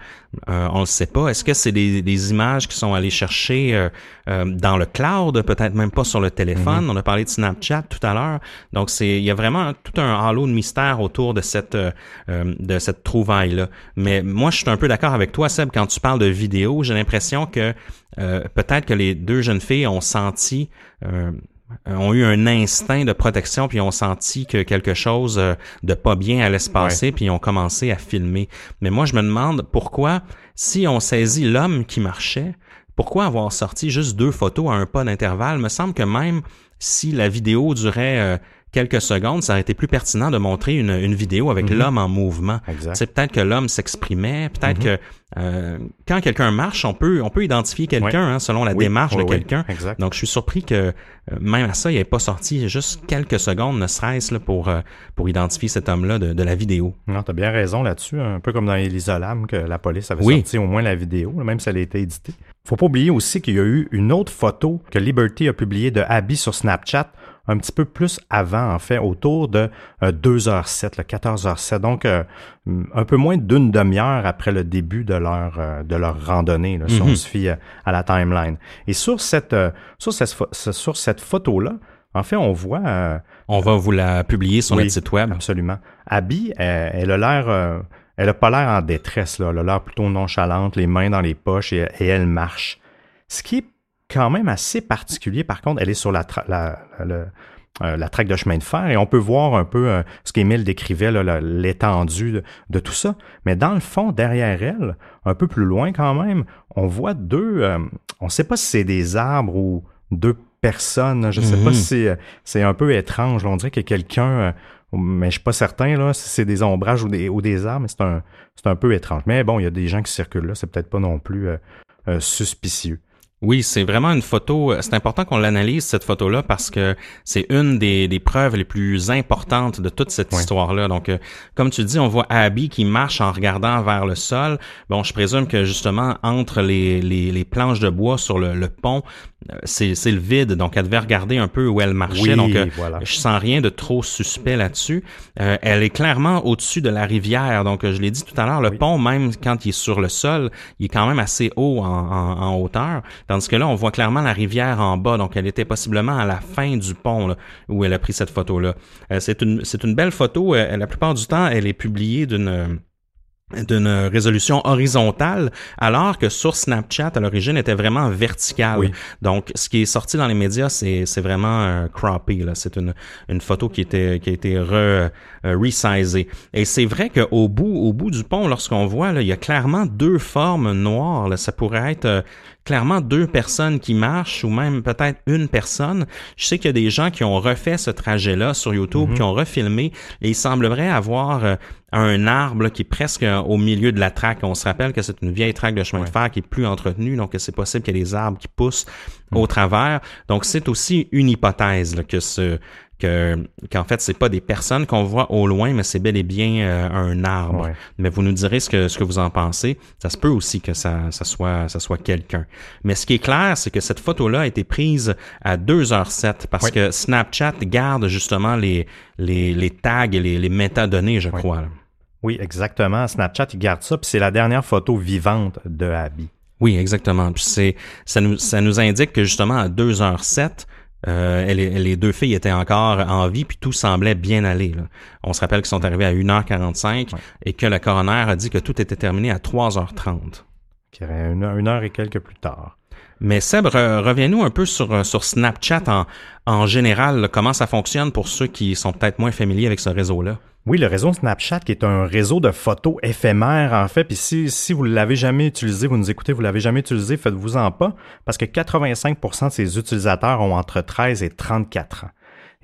Euh, on ne sait pas. Est-ce que c'est des, des images qui sont allées chercher euh, euh, dans le cloud, peut-être même pas sur le téléphone? On a parlé de Snapchat tout à l'heure. Donc, c'est il y a vraiment tout un halo de mystère autour de cette de cette trouvaille-là. Mais moi, je suis un peu d'accord avec toi, Seb, quand tu parles de vidéo, j'ai l'impression que euh, peut-être que les deux jeunes filles ont senti euh, ont eu un instinct de protection puis ont senti que quelque chose euh, de pas bien allait se passer puis ils ont commencé à filmer. Mais moi je me demande pourquoi si on saisit l'homme qui marchait, pourquoi avoir sorti juste deux photos à un pas d'intervalle? Me semble que même si la vidéo durait quelques secondes, ça aurait été plus pertinent de montrer une, une vidéo avec Mhm. l'homme en mouvement. C'est peut-être que l'homme s'exprimait, peut-être Mhm. que euh, quand quelqu'un marche, on peut on peut identifier quelqu'un hein, selon la Oui, démarche oui, de quelqu'un. Exact. Donc, je suis surpris que euh, même à ça, il n'ait pas sorti juste quelques secondes, ne serait-ce pour, euh, pour identifier cet homme-là de, de la vidéo. Non, t'as bien raison là-dessus, un peu comme dans Elisa Lam, que la police avait Oui. sorti au moins la vidéo, même si elle a été éditée. Faut pas oublier aussi qu'il y a eu une autre photo que Liberty a publiée de Abby sur Snapchat un petit peu plus avant, en fait, autour de euh, 2h07, le 14h07, donc euh, un peu moins d'une demi-heure après le début de leur, euh, de leur randonnée, là, si on Mhm. se fie à, la timeline. Et sur cette, euh, sur cette, sur cette photo-là, en fait, on voit... euh, On va vous la publier sur Oui. notre site web. Absolument. Abby, elle, elle a l'air, euh, elle a pas l'air en détresse là. Elle a l'air plutôt nonchalante, les mains dans les poches et, et elle marche. Ce qui est quand même assez particulier. Par contre, elle est sur la, tra- la, la, le- euh, la traque de chemin de fer et on peut voir un peu euh, ce qu'Émile décrivait, l'étendue de, de tout ça. Mais dans le fond, derrière elle, un peu plus loin quand même, on voit deux. euh, on ne sait pas si c'est des arbres ou deux personnes. Je ne sais pas si c'est, un peu étrange. On dirait que quelqu'un mais je suis pas certain là, si c'est des ombrages ou des, ou des arbres, mais c'est un, un peu étrange. Mais bon, il y a des gens qui circulent là, c'est peut-être pas non plus suspicieux. Oui, c'est vraiment une photo. C'est important qu'on l'analyse cette photo-là parce que c'est une des, des, preuves les plus importantes de toute cette histoire-là. Donc, euh, comme tu dis, on voit Abby qui marche en regardant vers le sol. Bon, je présume que justement entre les, les, les planches de bois sur le, le pont, euh, c'est, c'est le vide. Donc, elle devait regarder un peu où elle marchait. donc, euh, je sens rien de trop suspect là-dessus. elle est clairement au-dessus de la rivière. Donc, je l'ai dit tout à l'heure, le pont, même quand il est sur le sol, il est quand même assez haut en, en, en hauteur. Tandis que là, on voit clairement la rivière en bas, donc elle était possiblement à la fin du pont où elle a pris cette photo-là. Euh, c'est une, c'est une belle photo. Euh, la plupart du temps, elle est publiée d'une d'une résolution horizontale, alors que sur Snapchat, à l'origine, était vraiment verticale. Donc, ce qui est sorti dans les médias, c'est, c'est vraiment euh. Là. C'est une, une photo qui, était, qui a été re, euh, resizée. Et c'est vrai qu'au bout, au bout du pont, lorsqu'on voit, là, il y a clairement deux formes noires. Là. Ça pourrait être euh, clairement deux personnes qui marchent ou même peut-être une personne. Je sais qu'il y a des gens qui ont refait ce trajet-là sur YouTube, mm-hmm. qui ont refilmé et il semblerait avoir euh, un arbre qui est presque euh, au milieu de la traque. On se rappelle que c'est une vieille traque de chemin de fer qui est plus entretenue, donc c'est possible qu'il y ait des arbres qui poussent au mm. travers. Donc c'est aussi une hypothèse là, que ce que qu'en fait c'est pas des personnes qu'on voit au loin mais c'est bel et bien euh, un arbre. Mais vous nous direz ce que ce que vous en pensez. Ça se peut aussi que ça ça soit ça soit quelqu'un. Mais ce qui est clair c'est que cette photo là a été prise à 2h07 parce que Snapchat garde justement les les, les tags et les, les métadonnées je crois oui exactement. Snapchat il garde ça puis c'est la dernière photo vivante de Abby. Oui exactement. Puis c'est ça nous ça nous indique que justement à 2h07 euh, les, deux filles étaient encore en vie, puis tout semblait bien aller. On se rappelle qu'ils sont arrivés à 1h45 et que le coroner a dit que tout était terminé à 3h30. Une heure, une heure et quelques plus tard. Mais Seb, reviens-nous un peu sur, sur Snapchat en, général. comment ça fonctionne pour ceux qui sont peut-être moins familiers avec ce réseau-là? Oui, le réseau Snapchat, qui est un réseau de photos éphémères, en fait. Puis si, si vous l'avez jamais utilisé, vous nous écoutez, vous l'avez jamais utilisé, faites-vous en pas, parce que 85% de ses utilisateurs ont entre 13 et 34 ans.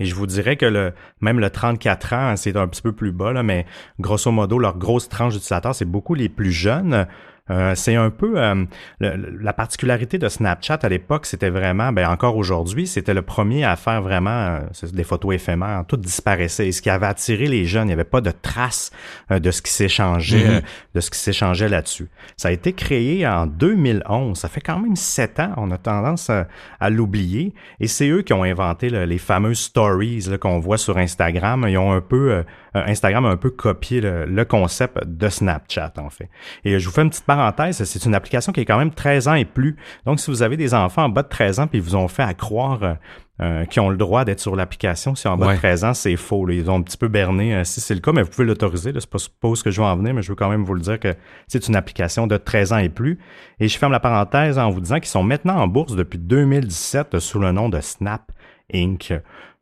Et je vous dirais que même le 34 ans, c'est un petit peu plus bas, là, mais grosso modo, leur grosse tranche d'utilisateurs, c'est beaucoup les plus jeunes. Euh, c'est un peu euh, la particularité de Snapchat à l'époque, c'était vraiment, ben encore aujourd'hui, c'était le premier à faire vraiment euh, des photos éphémères, tout disparaissait. Et ce qui avait attiré les jeunes, il n'y avait pas de traces de ce qui s'échangeait, mm-hmm. de ce qui s'échangeait là-dessus. Ça a été créé en 2011. Ça fait quand même sept ans. On a tendance à, l'oublier. Et c'est eux qui ont inventé les fameuses stories qu'on voit sur Instagram. Ils ont un peu Instagram a un peu copié le, le, concept de Snapchat en fait. Et je vous fais une petite parenthèse, c'est une application qui est quand même 13 ans et plus. Donc, si vous avez des enfants en bas de 13 ans puis ils vous ont fait à croire euh, euh qui ont le droit d'être sur l'application. Si en bas de 13 ans, c'est faux. Ils ont un petit peu berné euh, si c'est le cas, mais vous pouvez l'autoriser. C'est pas suppose que je vais en venir, mais je veux quand même vous le dire que c'est une application de 13 ans et plus. Et je ferme la parenthèse en vous disant qu'ils sont maintenant en bourse depuis 2017 sous le nom de Snap Inc.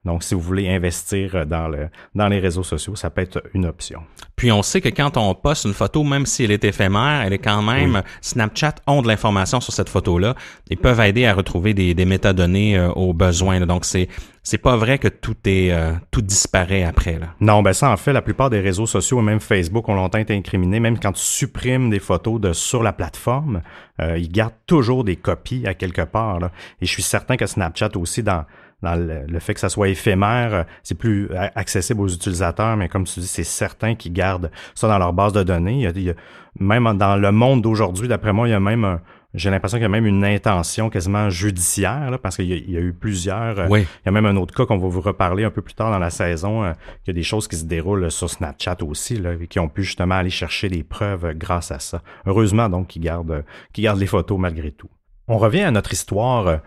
Donc, si vous voulez investir dans, le, dans les réseaux sociaux, ça peut être une option. Puis, on sait que quand on poste une photo, même si elle est éphémère, elle est quand même... Snapchat ont de l'information sur cette photo-là. Ils peuvent aider à retrouver des, des métadonnées euh, aux besoins. Donc, c'est c'est pas vrai que tout est euh, tout disparaît après là. Non, ben ça en fait la plupart des réseaux sociaux, même Facebook, ont longtemps été incriminés. Même quand tu supprimes des photos de sur la plateforme, euh, ils gardent toujours des copies à quelque part. Là. Et je suis certain que Snapchat aussi dans dans le, fait que ça soit éphémère, euh, c'est plus accessible aux utilisateurs, mais comme tu dis, c'est certain qu'ils gardent ça dans leur base de données. Il y a, même dans le monde d'aujourd'hui, d'après moi, il y a même j'ai l'impression qu'il y a même une intention quasiment judiciaire, parce qu'il y, a eu plusieurs. Euh, oui. Il y a même un autre cas qu'on va vous reparler un peu plus tard dans la saison. Euh, il y a des choses qui se déroulent sur Snapchat aussi, là, et qui ont pu justement aller chercher des preuves grâce à ça. Heureusement donc qu'ils gardent, qu'ils gardent les photos malgré tout. On revient à notre histoire.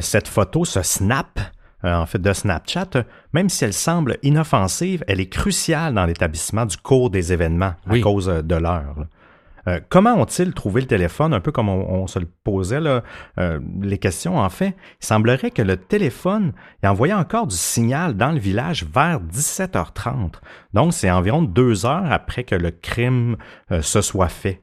cette photo, ce snap, euh, en fait de Snapchat, même si elle semble inoffensive, elle est cruciale dans l'établissement du cours des événements à cause de l'heure. Euh, comment ont-ils trouvé le téléphone, un peu comme on, se le posait là, euh, les questions en fait? Il semblerait que le téléphone envoyait encore du signal dans le village vers 17h30. Donc c'est environ deux heures après que le crime se soit fait.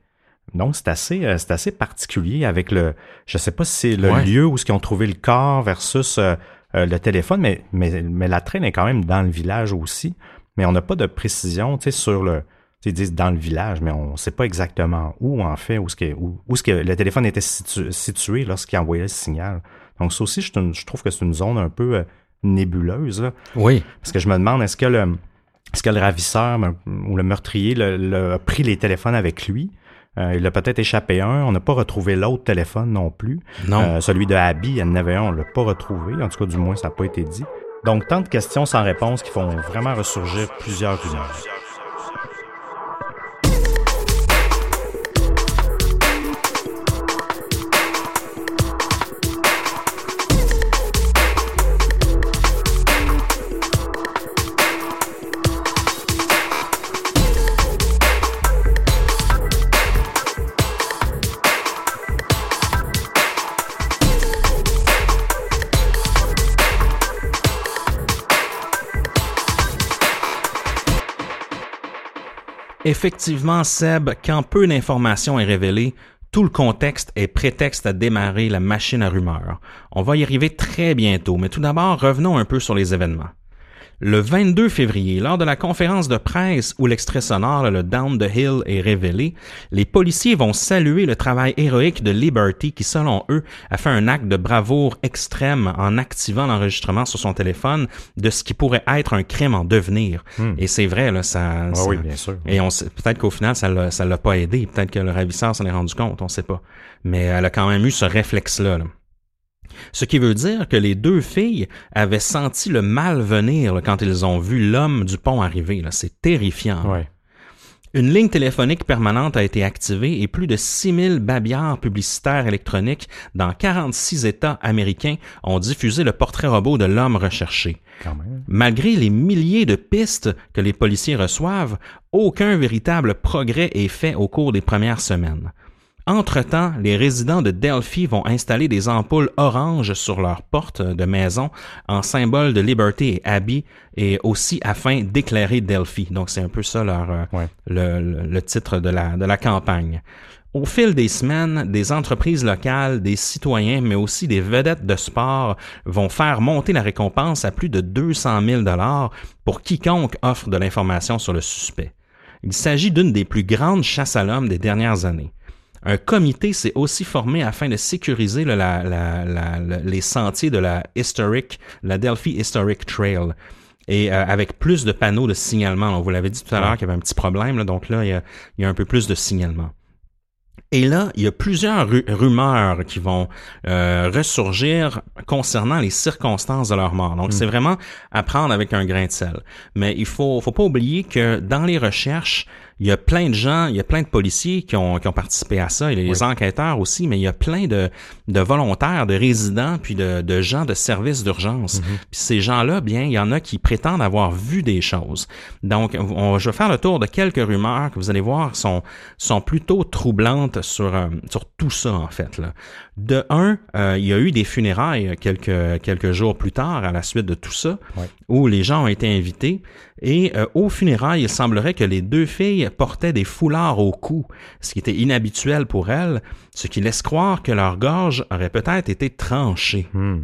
Donc c'est assez, c'est assez particulier avec le, je sais pas si c'est le lieu où ils ont trouvé le corps versus euh, le téléphone, mais, mais, mais la traîne est quand même dans le village aussi. mais on n'a pas de précision, sur le, ils disent dans le village, mais on ne sait pas exactement où, en fait, où, ce que, où, où ce que le téléphone était situé lorsqu'il envoyait le signal. Donc, ça aussi, je, je trouve que c'est une zone un peu euh, nébuleuse. Là. Oui. Parce que je me demande, est-ce que le, est-ce que le ravisseur ou le meurtrier le, a pris les téléphones avec lui? Euh, il a peut-être échappé un. On n'a pas retrouvé l'autre téléphone non plus. Non. Euh, celui de Abby, il y en avait un, on l'a pas retrouvé. En tout cas, du moins, ça n'a pas été dit. Donc, tant de questions sans réponse qui font vraiment ressurgir plusieurs rumeurs. Effectivement, Seb, quand peu d'informations est révélée, tout le contexte est prétexte à démarrer la machine à rumeurs. On va y arriver très bientôt, mais tout d'abord, revenons un peu sur les événements. Le 22 février, lors de la conférence de presse où l'extrait sonore Le Down the Hill est révélé, les policiers vont saluer le travail héroïque de Liberty qui, selon eux, a fait un acte de bravoure extrême en activant l'enregistrement sur son téléphone de ce qui pourrait être un crime en devenir. Hmm. Et c'est vrai, là, ça... Ah ça- oui, bien sûr. et on peut-être qu'au final, ça l'a, ça l'a pas aidé. Peut-être que le ravisseur s'en est rendu compte, on sait pas. Mais elle a quand même eu ce réflexe-là. là. Ce qui veut dire que les deux filles avaient senti le mal venir là, quand ils ont vu l'homme du pont arriver. C'est terrifiant. Ouais. Une ligne téléphonique permanente a été activée et plus de 6000 babillards publicitaires électroniques dans 46 États américains ont diffusé le portrait robot de l'homme recherché. Malgré les milliers de pistes que les policiers reçoivent, aucun véritable progrès est fait au cours des premières semaines. Entre-temps, les résidents de Delphi vont installer des ampoules oranges sur leurs portes de maison en symbole de Liberty et Abbey et aussi afin d'éclairer Delphi. Donc c'est un peu ça leur, euh, Ouais. le, le- le titre de la, de la campagne. Au fil des semaines, des entreprises locales, des citoyens, mais aussi des vedettes de sport vont faire monter la récompense à plus de 200 000 dollars pour quiconque offre de l'information sur le suspect. Il s'agit d'une des plus grandes chasses à l'homme des dernières années. Un comité s'est aussi formé afin de sécuriser le- la- la- la- les sentiers de la Historic, la Delphi Historic Trail. Et euh, avec plus de panneaux de signalement. On vous l'avait dit tout à l'heure qu'il y avait un petit problème, là, donc là, il y, a, il y a un peu plus de signalement. Et là, il y a plusieurs ru- rumeurs qui vont euh, ressurgir concernant les circonstances de leur mort. Donc, c'est vraiment à prendre avec un grain de sel. Mais il faut, faut pas oublier que dans les recherches, il y a plein de gens, il y a plein de policiers qui ont, qui ont participé à ça, et les enquêteurs aussi, mais il y a plein de, de volontaires, de résidents, puis de, de gens de services d'urgence. Puis ces gens-là, bien, il y en a qui prétendent avoir vu des choses. Donc, on, je vais faire le tour de quelques rumeurs que vous allez voir sont, sont plutôt troublantes sur, euh, sur tout ça, en fait. Là. De un, euh, il y a eu des funérailles quelques, quelques jours plus tard, à la suite de tout ça, Ouais. où les gens ont été invités. Et euh, aux funérailles, il semblerait que les deux filles portaient des foulards au cou, ce qui était inhabituel pour elles, ce qui laisse croire que leur gorge aurait peut-être été tranchée. Hmm.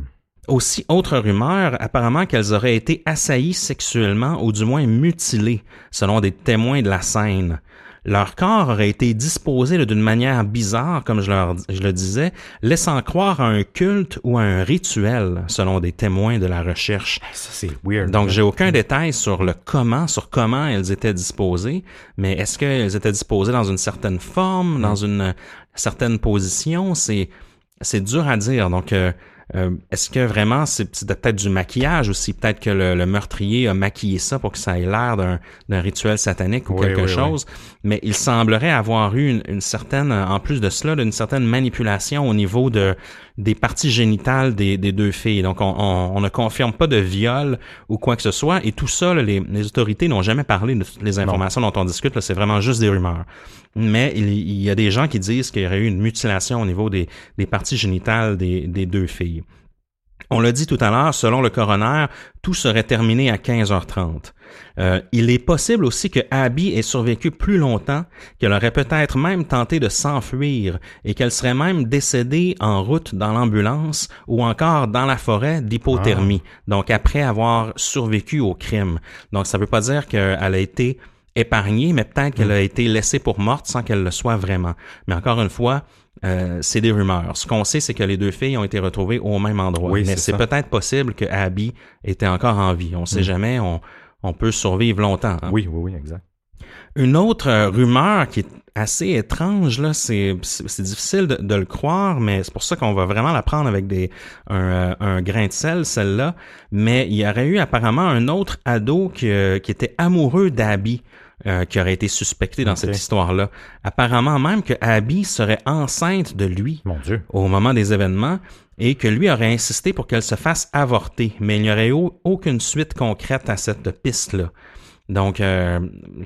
Aussi, autre rumeur, apparemment qu'elles auraient été assaillies sexuellement ou du moins mutilées, selon des témoins de la scène. Leur corps aurait été disposé d'une manière bizarre, comme je, leur, je le disais, laissant croire à un culte ou à un rituel, selon des témoins de la recherche. Ça, c'est weird. Donc, j'ai aucun détail sur le comment, sur comment elles étaient disposées, mais est-ce qu'elles étaient disposées dans une certaine forme, dans une euh, certaine position? C'est, c'est dur à dire. Donc, euh, euh, est-ce que vraiment c'est, c'est peut-être du maquillage aussi? Peut-être que le, le meurtrier a maquillé ça pour que ça ait l'air d'un, rituel satanique ou Oui, quelque oui, chose. Mais il semblerait avoir eu une, une certaine, en plus de cela, une certaine manipulation au niveau de des parties génitales des, des deux filles. Donc, on, on- on ne confirme pas de viol ou quoi que ce soit. Et tout ça, là, les, les autorités n'ont jamais parlé de toutes les informations dont on discute. là. C'est vraiment juste des rumeurs. Mais il, il y a des gens qui disent qu'il y aurait eu une mutilation au niveau des, des parties génitales des, des deux filles. On l'a dit tout à l'heure, selon le coroner, tout serait terminé à 15h30. Euh, il est possible aussi que Abby ait survécu plus longtemps, qu'elle aurait peut-être même tenté de s'enfuir et qu'elle serait même décédée en route dans l'ambulance ou encore dans la forêt d'hypothermie, donc après avoir survécu au crime. Donc ça veut pas dire qu'elle a été épargnée, mais peut-être qu'elle a été laissée pour morte sans qu'elle le soit vraiment. Mais encore une fois, euh, c'est des rumeurs. Ce qu'on sait, c'est que les deux filles ont été retrouvées au même endroit. Oui, Mais c'est peut-être possible que Abby était encore en vie. On sait Mm. jamais. On, on peut survivre longtemps. hein. Oui, oui, oui, exact. Une autre euh, rumeur qui est assez étrange, là, c'est, difficile de, de le croire, mais c'est pour ça qu'on va vraiment la prendre avec des, un, euh, un grain de sel, celle-là. Mais il y aurait eu apparemment un autre ado qui, euh, qui était amoureux d'Abby. Euh, qui aurait été suspecté dans cette histoire-là. Apparemment même que Abby serait enceinte de lui Mon Dieu. au moment des événements et que lui aurait insisté pour qu'elle se fasse avorter, mais il n'y aurait aucune suite concrète à cette piste-là. Donc, euh,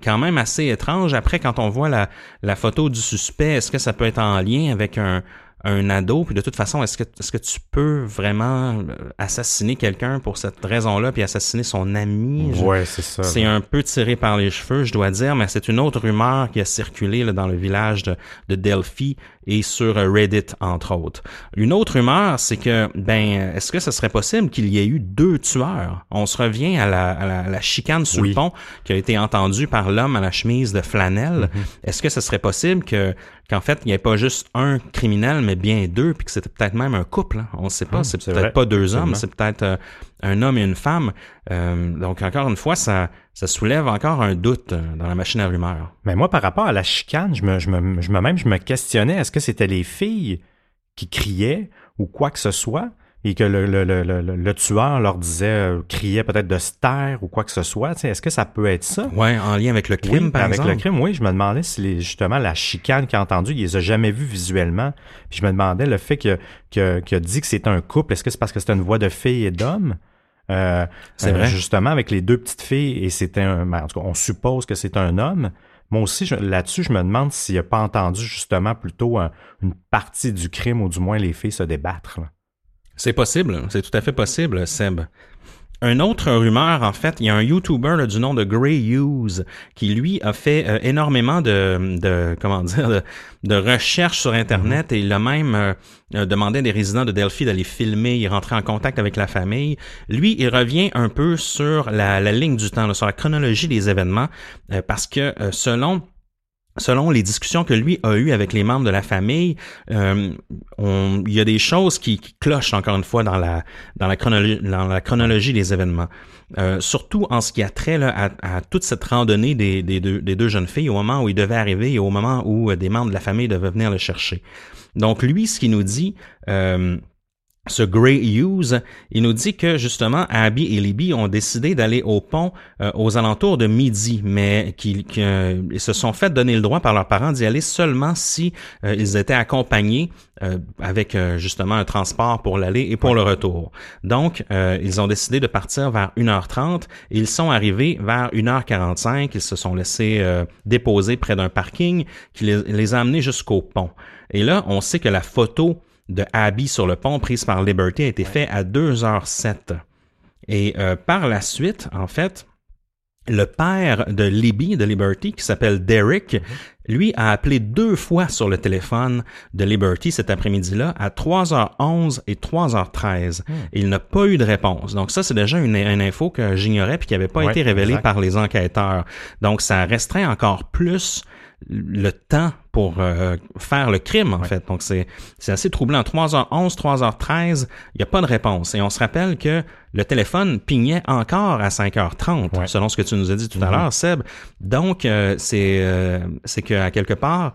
quand même assez étrange. Après, quand on voit la, la photo du suspect, est-ce que ça peut être en lien avec un, un ado? Puis de toute façon, est-ce que, est-ce que tu peux vraiment euh, assassiner quelqu'un pour cette raison-là, puis assassiner son ami? Je- Ouais, c'est ça. c'est un peu tiré par les cheveux, je dois dire, mais c'est une autre rumeur qui a circulé là, dans le village de, de Delphi et sur Reddit, entre autres. Une autre rumeur, c'est que, ben, est-ce que ce serait possible qu'il y ait eu deux tueurs? On se revient à la, à la, à la chicane sur Oui. le pont qui a été entendue par l'homme à la chemise de flanelle. Mhm. Est-ce que ce serait possible que qu'en fait, il n'y ait pas juste un criminel, mais bien deux, puis que c'était peut-être même un couple. hein? On ne sait pas. Hum, c'est peut-être pas deux hommes, c'est peut-être euh, un homme et une femme. Euh, donc, encore une fois, ça, ça soulève encore un doute euh, dans la machine à rumeurs. Mais moi, par rapport à la chicane, je me, je me, je me même, je me questionnais, est-ce que c'était les filles qui criaient ou quoi que ce soit? Et que le, le, le, le, le tueur leur disait, euh, criait peut-être de se taire ou quoi que ce soit? Est-ce que ça peut être ça? Ouais, en lien avec le crime, Oui, par avec exemple. le crime, oui. Je me demandais si les, justement la chicane qu'il a entendue, il les a jamais vus visuellement. Puis je me demandais le fait que- que- qu'il a dit que c'était un couple, est-ce que c'est parce que c'était une voix de fille et d'homme? Euh, C'est euh, vrai. Justement, avec les deux petites filles, et c'était un. ben, En tout cas, on suppose que c'est un homme. Moi aussi, là-dessus, je me demande s'il n'a pas entendu justement plutôt un- une partie du crime, ou du moins les filles se débattre. là. C'est possible, c'est tout à fait possible, Seb. Un autre rumeur, en fait, il y a un YouTuber là, du nom de Gray Hughes qui, lui, a fait euh, énormément de, de, comment dire, de, de recherches sur Internet et il a même euh, euh, demandé à des résidents de Delphi d'aller filmer, il est rentré en contact avec la famille. Lui, il revient un peu sur la, la ligne du temps, là, sur la chronologie des événements, euh, parce que selon Selon les discussions que lui a eues avec les membres de la famille, euh, on- il y a des choses qui, qui clochent encore une fois dans la dans la chronologie dans la chronologie des événements. Euh, surtout en ce qui a trait là, à, à toute cette randonnée des, des, deux, des deux jeunes filles au moment où ils devaient arriver et au moment où euh, des membres de la famille devaient venir le chercher. Donc lui, ce qu'il nous dit, euh, ce Gray Hughes, il nous dit que justement Abby et Libby ont décidé d'aller au pont euh, aux alentours de midi, mais qu'ils euh, se sont fait donner le droit par leurs parents d'y aller seulement si euh, ils étaient accompagnés euh, avec euh, justement un transport pour l'aller et pour le retour. Donc, euh, ils ont décidé de partir vers 1h30 et ils sont arrivés vers 1h45. Ils se sont laissés euh, déposer près d'un parking qui les, les a amenés jusqu'au pont. Et là, on sait que la photo de Abby sur le pont prise par Liberty a été faite à 2h07. Et euh, par la suite, en fait, le père de Libby, de Liberty, qui s'appelle Derek, lui a appelé deux fois sur le téléphone de Liberty cet après-midi-là à 3h11 et 3h13. Et il n'a pas eu de réponse. Donc ça, c'est déjà une, une info que j'ignorais puis qui n'avait pas Ouais, été révélée exact. par les enquêteurs. Donc ça restreint encore plus le temps pour euh, faire le crime, en fait. Donc, c'est c'est assez troublant. 3h11, 3h13, il n'y a pas de réponse. Et on se rappelle que le téléphone pignait encore à 5h30, Ouais. selon ce que tu nous as dit tout à Mhm. l'heure, Seb. Donc, euh, c'est euh, c'est qu'à quelque part,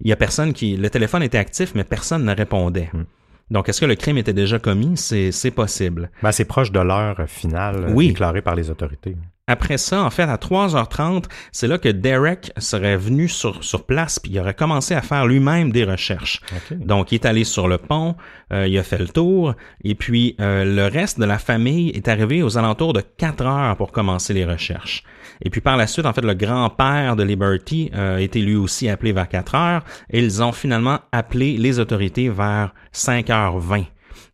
il y a personne qui... Le téléphone était actif, mais personne ne répondait. Mhm. Donc, est-ce que le crime était déjà commis? C'est c'est possible. Ben, c'est proche de l'heure finale Oui. déclarée par les autorités. Après ça, en fait, à 3h30, c'est là que Derek serait venu sur, sur place puis il aurait commencé à faire lui-même des recherches. Donc, il est allé sur le pont, euh, il a fait le tour, et puis euh, le reste de la famille est arrivé aux alentours de 4 heures pour commencer les recherches. Et puis par la suite, en fait, le grand-père de Liberty euh, a été lui aussi appelé vers 4 heures, et ils ont finalement appelé les autorités vers 5h20.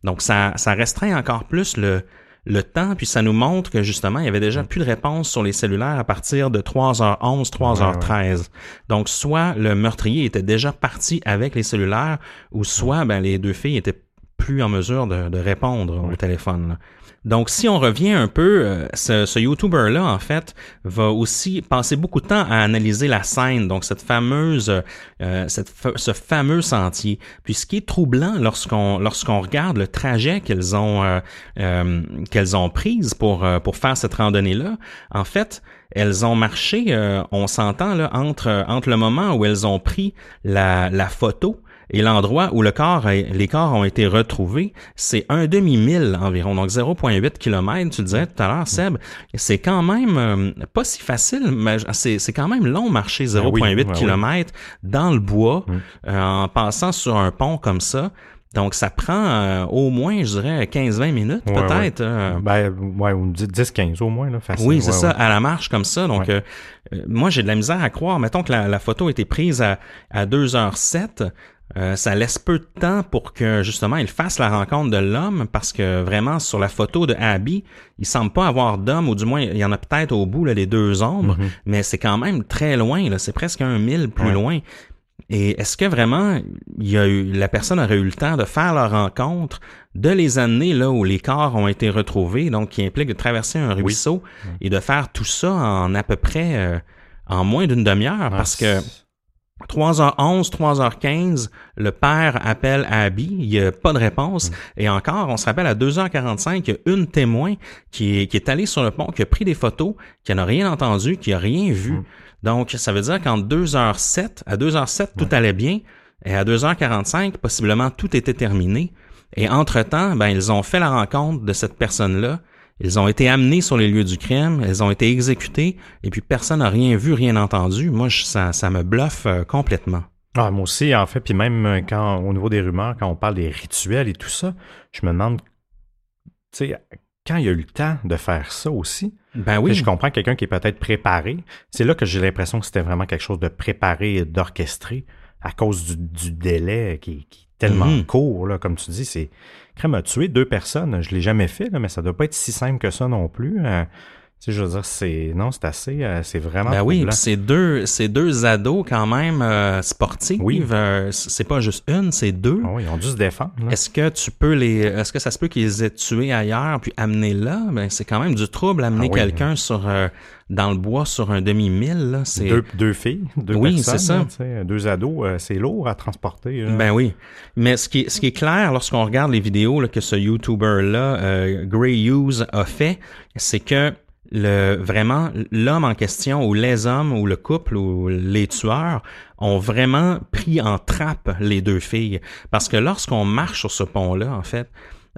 Donc, ça, ça restreint encore plus le, le temps, puis ça nous montre que justement, il y avait déjà plus de réponses sur les cellulaires à partir de 3h11, 3h13. Donc, soit le meurtrier était déjà parti avec les cellulaires, ou soit ben, les deux filles étaient plus en mesure de, de répondre au téléphone. là. Donc, si on revient un peu, euh, ce, ce YouTuber-là, en fait, va aussi passer beaucoup de temps à analyser la scène, donc cette fameuse, euh, cette fa- ce fameux sentier. Puis, ce qui est troublant lorsqu'on lorsqu'on regarde le trajet qu'elles ont euh, euh, qu'elles ont prise pour pour faire cette randonnée-là, en fait, elles ont marché, euh, on s'entend là entre entre le moment où elles ont pris la la photo et l'endroit où le corps, a- les corps ont été retrouvés, c'est un demi-mille environ, donc 0,8 km. Tu le disais tout à l'heure, Seb, c'est quand même euh, pas si facile, mais c'est quand même long marcher 0,8 Ben oui, ben oui. km dans le bois Mm. euh, en passant sur un pont comme ça. Donc ça prend euh, au moins, je dirais, 15-20 minutes Ouais, peut-être. euh, Ben, ouais, ou 10-15 au moins, là, facile. oui, c'est Ouais, ça, ouais. à la marche comme ça. Donc, Ouais. euh, euh, moi, j'ai de la misère à croire. Mettons que la, la photo a été prise à, à 2h07. Euh, ça laisse peu de temps pour que justement il fasse la rencontre de l'homme parce que vraiment sur la photo de Abby, il semble pas avoir d'homme ou du moins il y en a peut-être au bout là, les deux ombres, mais c'est quand même très loin là, c'est presque un mille plus Ouais. loin. Et est-ce que vraiment il y a eu la personne aurait eu le temps de faire leur rencontre, de les amener là où les corps ont été retrouvés, donc qui implique de traverser un ruisseau et de faire tout ça en à peu près euh, en moins d'une demi-heure? Parce que 3h11, 3h15, le père appelle Abby, il n'y a pas de réponse. Et encore, on se rappelle à 2h45, il y a une témoin qui est, qui est allée sur le pont, qui a pris des photos, qui n'a rien entendu, qui a rien vu. Donc, ça veut dire qu'en 2h07, à 2h07, tout allait bien. Et à 2h45, possiblement, tout était terminé. Et entre-temps, ben, ils ont fait la rencontre de cette personne-là. Ils ont été amenés sur les lieux du crime, elles ont été exécutées, et puis personne n'a rien vu, rien entendu. Moi, je- ça, ça me bluffe euh, complètement. Ah, moi aussi, en fait, puis même euh, quand au niveau des rumeurs, quand on parle des rituels et tout ça, je me demande, tu sais, quand il y a eu le temps de faire ça aussi, Ben oui, Je comprends quelqu'un qui est peut-être préparé. C'est là que j'ai l'impression que c'était vraiment quelque chose de préparé et d'orchestré à cause du, du délai qui, qui est tellement Mhm. court. Là, comme tu dis, c'est crème a tué deux personnes. Je l'ai jamais fait, là, mais ça doit pas être si simple que ça non plus. Tu sais, je veux dire, c'est non, c'est assez, euh, c'est vraiment. ben oui, puis c'est deux, c'est deux ados quand même euh, sportifs. Oui. Euh, c'est pas juste une, c'est deux. Oui, ils ont dû se défendre. Est-ce que tu peux les, est-ce que ça se peut qu'ils aient tués ailleurs puis amenés là? Ben c'est quand même du trouble amener Ah oui. quelqu'un sur euh, dans le bois sur un demi mille là. C'est Deux, deux filles, deux Oui, personnes, c'est ça. là, deux ados, euh, c'est lourd à transporter. là. Ben oui. Mais ce qui est, ce qui est clair lorsqu'on regarde les vidéos là, que ce YouTuber-là, euh, Gray Hughes, a fait, c'est que le vraiment l'homme en question ou les hommes ou le couple ou les tueurs ont vraiment pris en trappe les deux filles parce que lorsqu'on marche sur ce pont-là en fait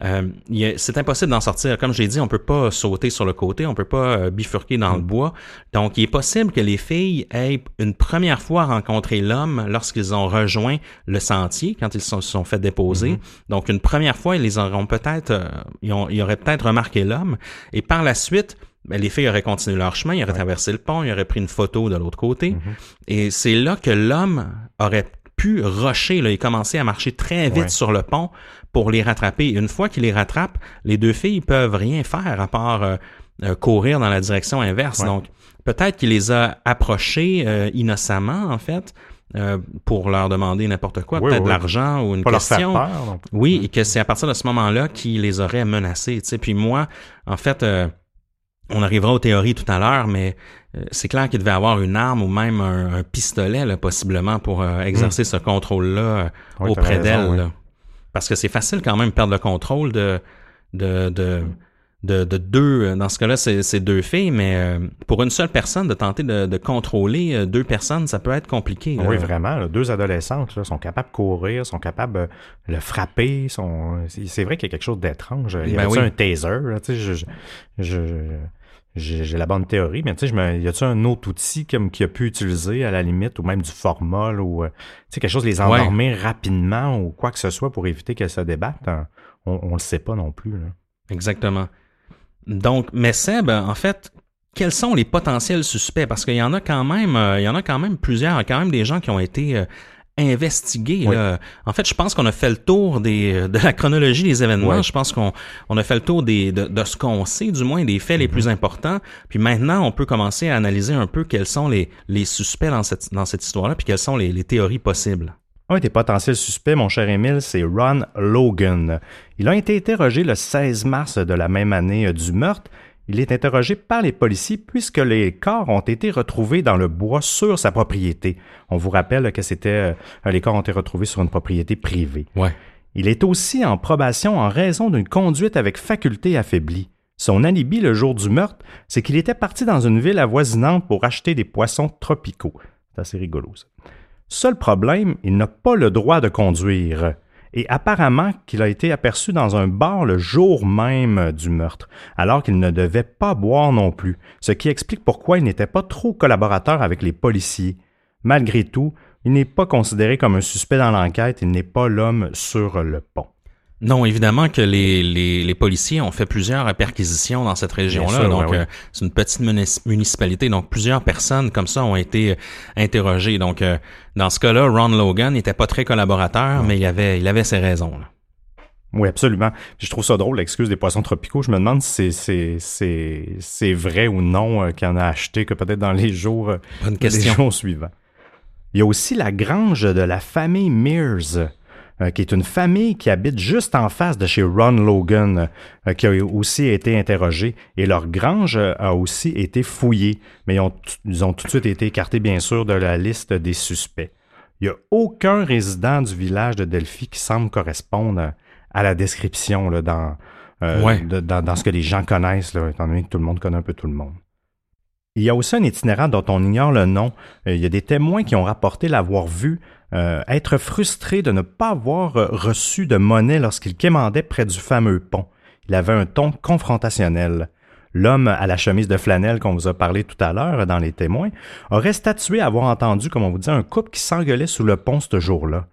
euh, c'est impossible d'en sortir. Comme j'ai dit, on peut pas sauter sur le côté, on peut pas euh, bifurquer dans le bois. Donc, il est possible que les filles aient une première fois rencontré l'homme lorsqu'ils ont rejoint le sentier, quand ils se sont, fait déposer. Donc, une première fois, ils les auront peut-être, euh, ils auraient peut-être remarqué l'homme. Et par la suite, ben, les filles auraient continué leur chemin, ils auraient traversé le pont, ils auraient pris une photo de l'autre côté. Et c'est là que l'homme aurait pu rusher, là, et commencer à marcher très vite Ouais. sur le pont pour les rattraper. Une fois qu'il les rattrape, les deux filles peuvent rien faire à part euh, euh, courir dans la direction inverse. Ouais. Donc, peut-être qu'il les a approchés euh, innocemment, en fait, euh, pour leur demander n'importe quoi, Oui, peut-être oui. de l'argent ou une pas leur faire question. peur. Oui, et que c'est à partir de ce moment-là qu'il les aurait menacés. Tu sais. Puis moi, en fait, euh, on arrivera aux théories tout à l'heure, mais euh, c'est clair qu'il devait avoir une arme ou même un, un pistolet, là, possiblement, pour euh, exercer ce contrôle-là euh, Hmm. Oui, auprès d'elle. oui. Parce que c'est facile quand même de perdre le contrôle de de, de, de, de deux, dans ce cas-là, c'est deux filles, mais euh, pour une seule personne, de tenter de, de contrôler deux personnes, ça peut être compliqué. là. Oui, vraiment. là, deux adolescentes là, sont capables de courir, sont capables de le frapper. Sont... C'est vrai qu'il y a quelque chose d'étrange. Il y Ben oui. un taser? je- j'ai la bonne théorie, mais tu sais, me, y a-tu un autre outil comme qui a pu utiliser à la limite, ou même du formol, ou euh, tu sais, quelque chose les Ouais. endormir rapidement, ou quoi que ce soit pour éviter qu'elles se débattent? hein? On, on le sait pas non plus. Là. Exactement. Donc, mais Seb, en fait, quels sont les potentiels suspects? Parce qu'il y en a quand même, euh, il y en a quand même plusieurs, quand même des gens qui ont été euh, investiguer. Là. En fait, je pense qu'on a fait le tour des, de la chronologie des événements. Je pense qu'on on a fait le tour des, de, de ce qu'on sait, du moins des faits les plus importants. Puis maintenant, on peut commencer à analyser un peu quels sont les, les suspects dans cette, dans cette histoire-là, puis quelles sont les, les théories possibles. Un des potentiels suspects, mon cher Émile, c'est Ron Logan. Il a été interrogé le 16 mars de la même année euh, du meurtre. Il est interrogé par les policiers puisque les corps ont été retrouvés dans le bois sur sa propriété. On vous rappelle que c'était euh, les corps ont été retrouvés sur une propriété privée. Ouais. Il est aussi en probation en raison d'une conduite avec faculté affaiblie. Son alibi le jour du meurtre, c'est qu'il était parti dans une ville avoisinante pour acheter des poissons tropicaux. C'est assez rigolo ça. Seul problème, il n'a pas le droit de conduire. Et apparemment qu'il a été aperçu dans un bar le jour même du meurtre, alors qu'il ne devait pas boire non plus, ce qui explique pourquoi il n'était pas trop collaborateur avec les policiers. Malgré tout, il n'est pas considéré comme un suspect dans l'enquête, il n'est pas l'homme sur le pont. Non, évidemment que les, les, les, policiers ont fait plusieurs perquisitions dans cette région-là. Donc, euh, c'est une petite municipalité. Donc, plusieurs personnes comme ça ont été euh, interrogées. Donc, euh, dans ce cas-là, Ron Logan n'était pas très collaborateur, mais il avait, il avait ses raisons. Oui, absolument. je trouve ça drôle, l'excuse des poissons tropicaux. Je me demande si c'est vrai ou non qu'il en a acheté, que peut-être dans les jours, les jours suivants. Il y a aussi la grange de la famille Mears. Euh, qui est une famille qui habite juste en face de chez Ron Logan, euh, qui a aussi été interrogé. Et leur grange euh, a aussi été fouillée, mais ils ont, ils ont tout de suite été écartés, bien sûr, de la liste des suspects. Il n'y a aucun résident du village de Delphi qui semble correspondre à la description là, dans, dans, dans, ce que les gens connaissent, là, étant donné que tout le monde connaît un peu tout le monde. Il y a aussi un itinérant dont on ignore le nom. Il y a des témoins qui ont rapporté l'avoir vu euh, être frustré de ne pas avoir euh, reçu de monnaie lorsqu'il quémandait près du fameux pont. Il avait un ton confrontationnel. L'homme à la chemise de flanelle qu'on vous a parlé tout à l'heure dans les témoins aurait statué avoir entendu, comme on vous dit, un couple qui s'engueulait sous le pont ce jour-là.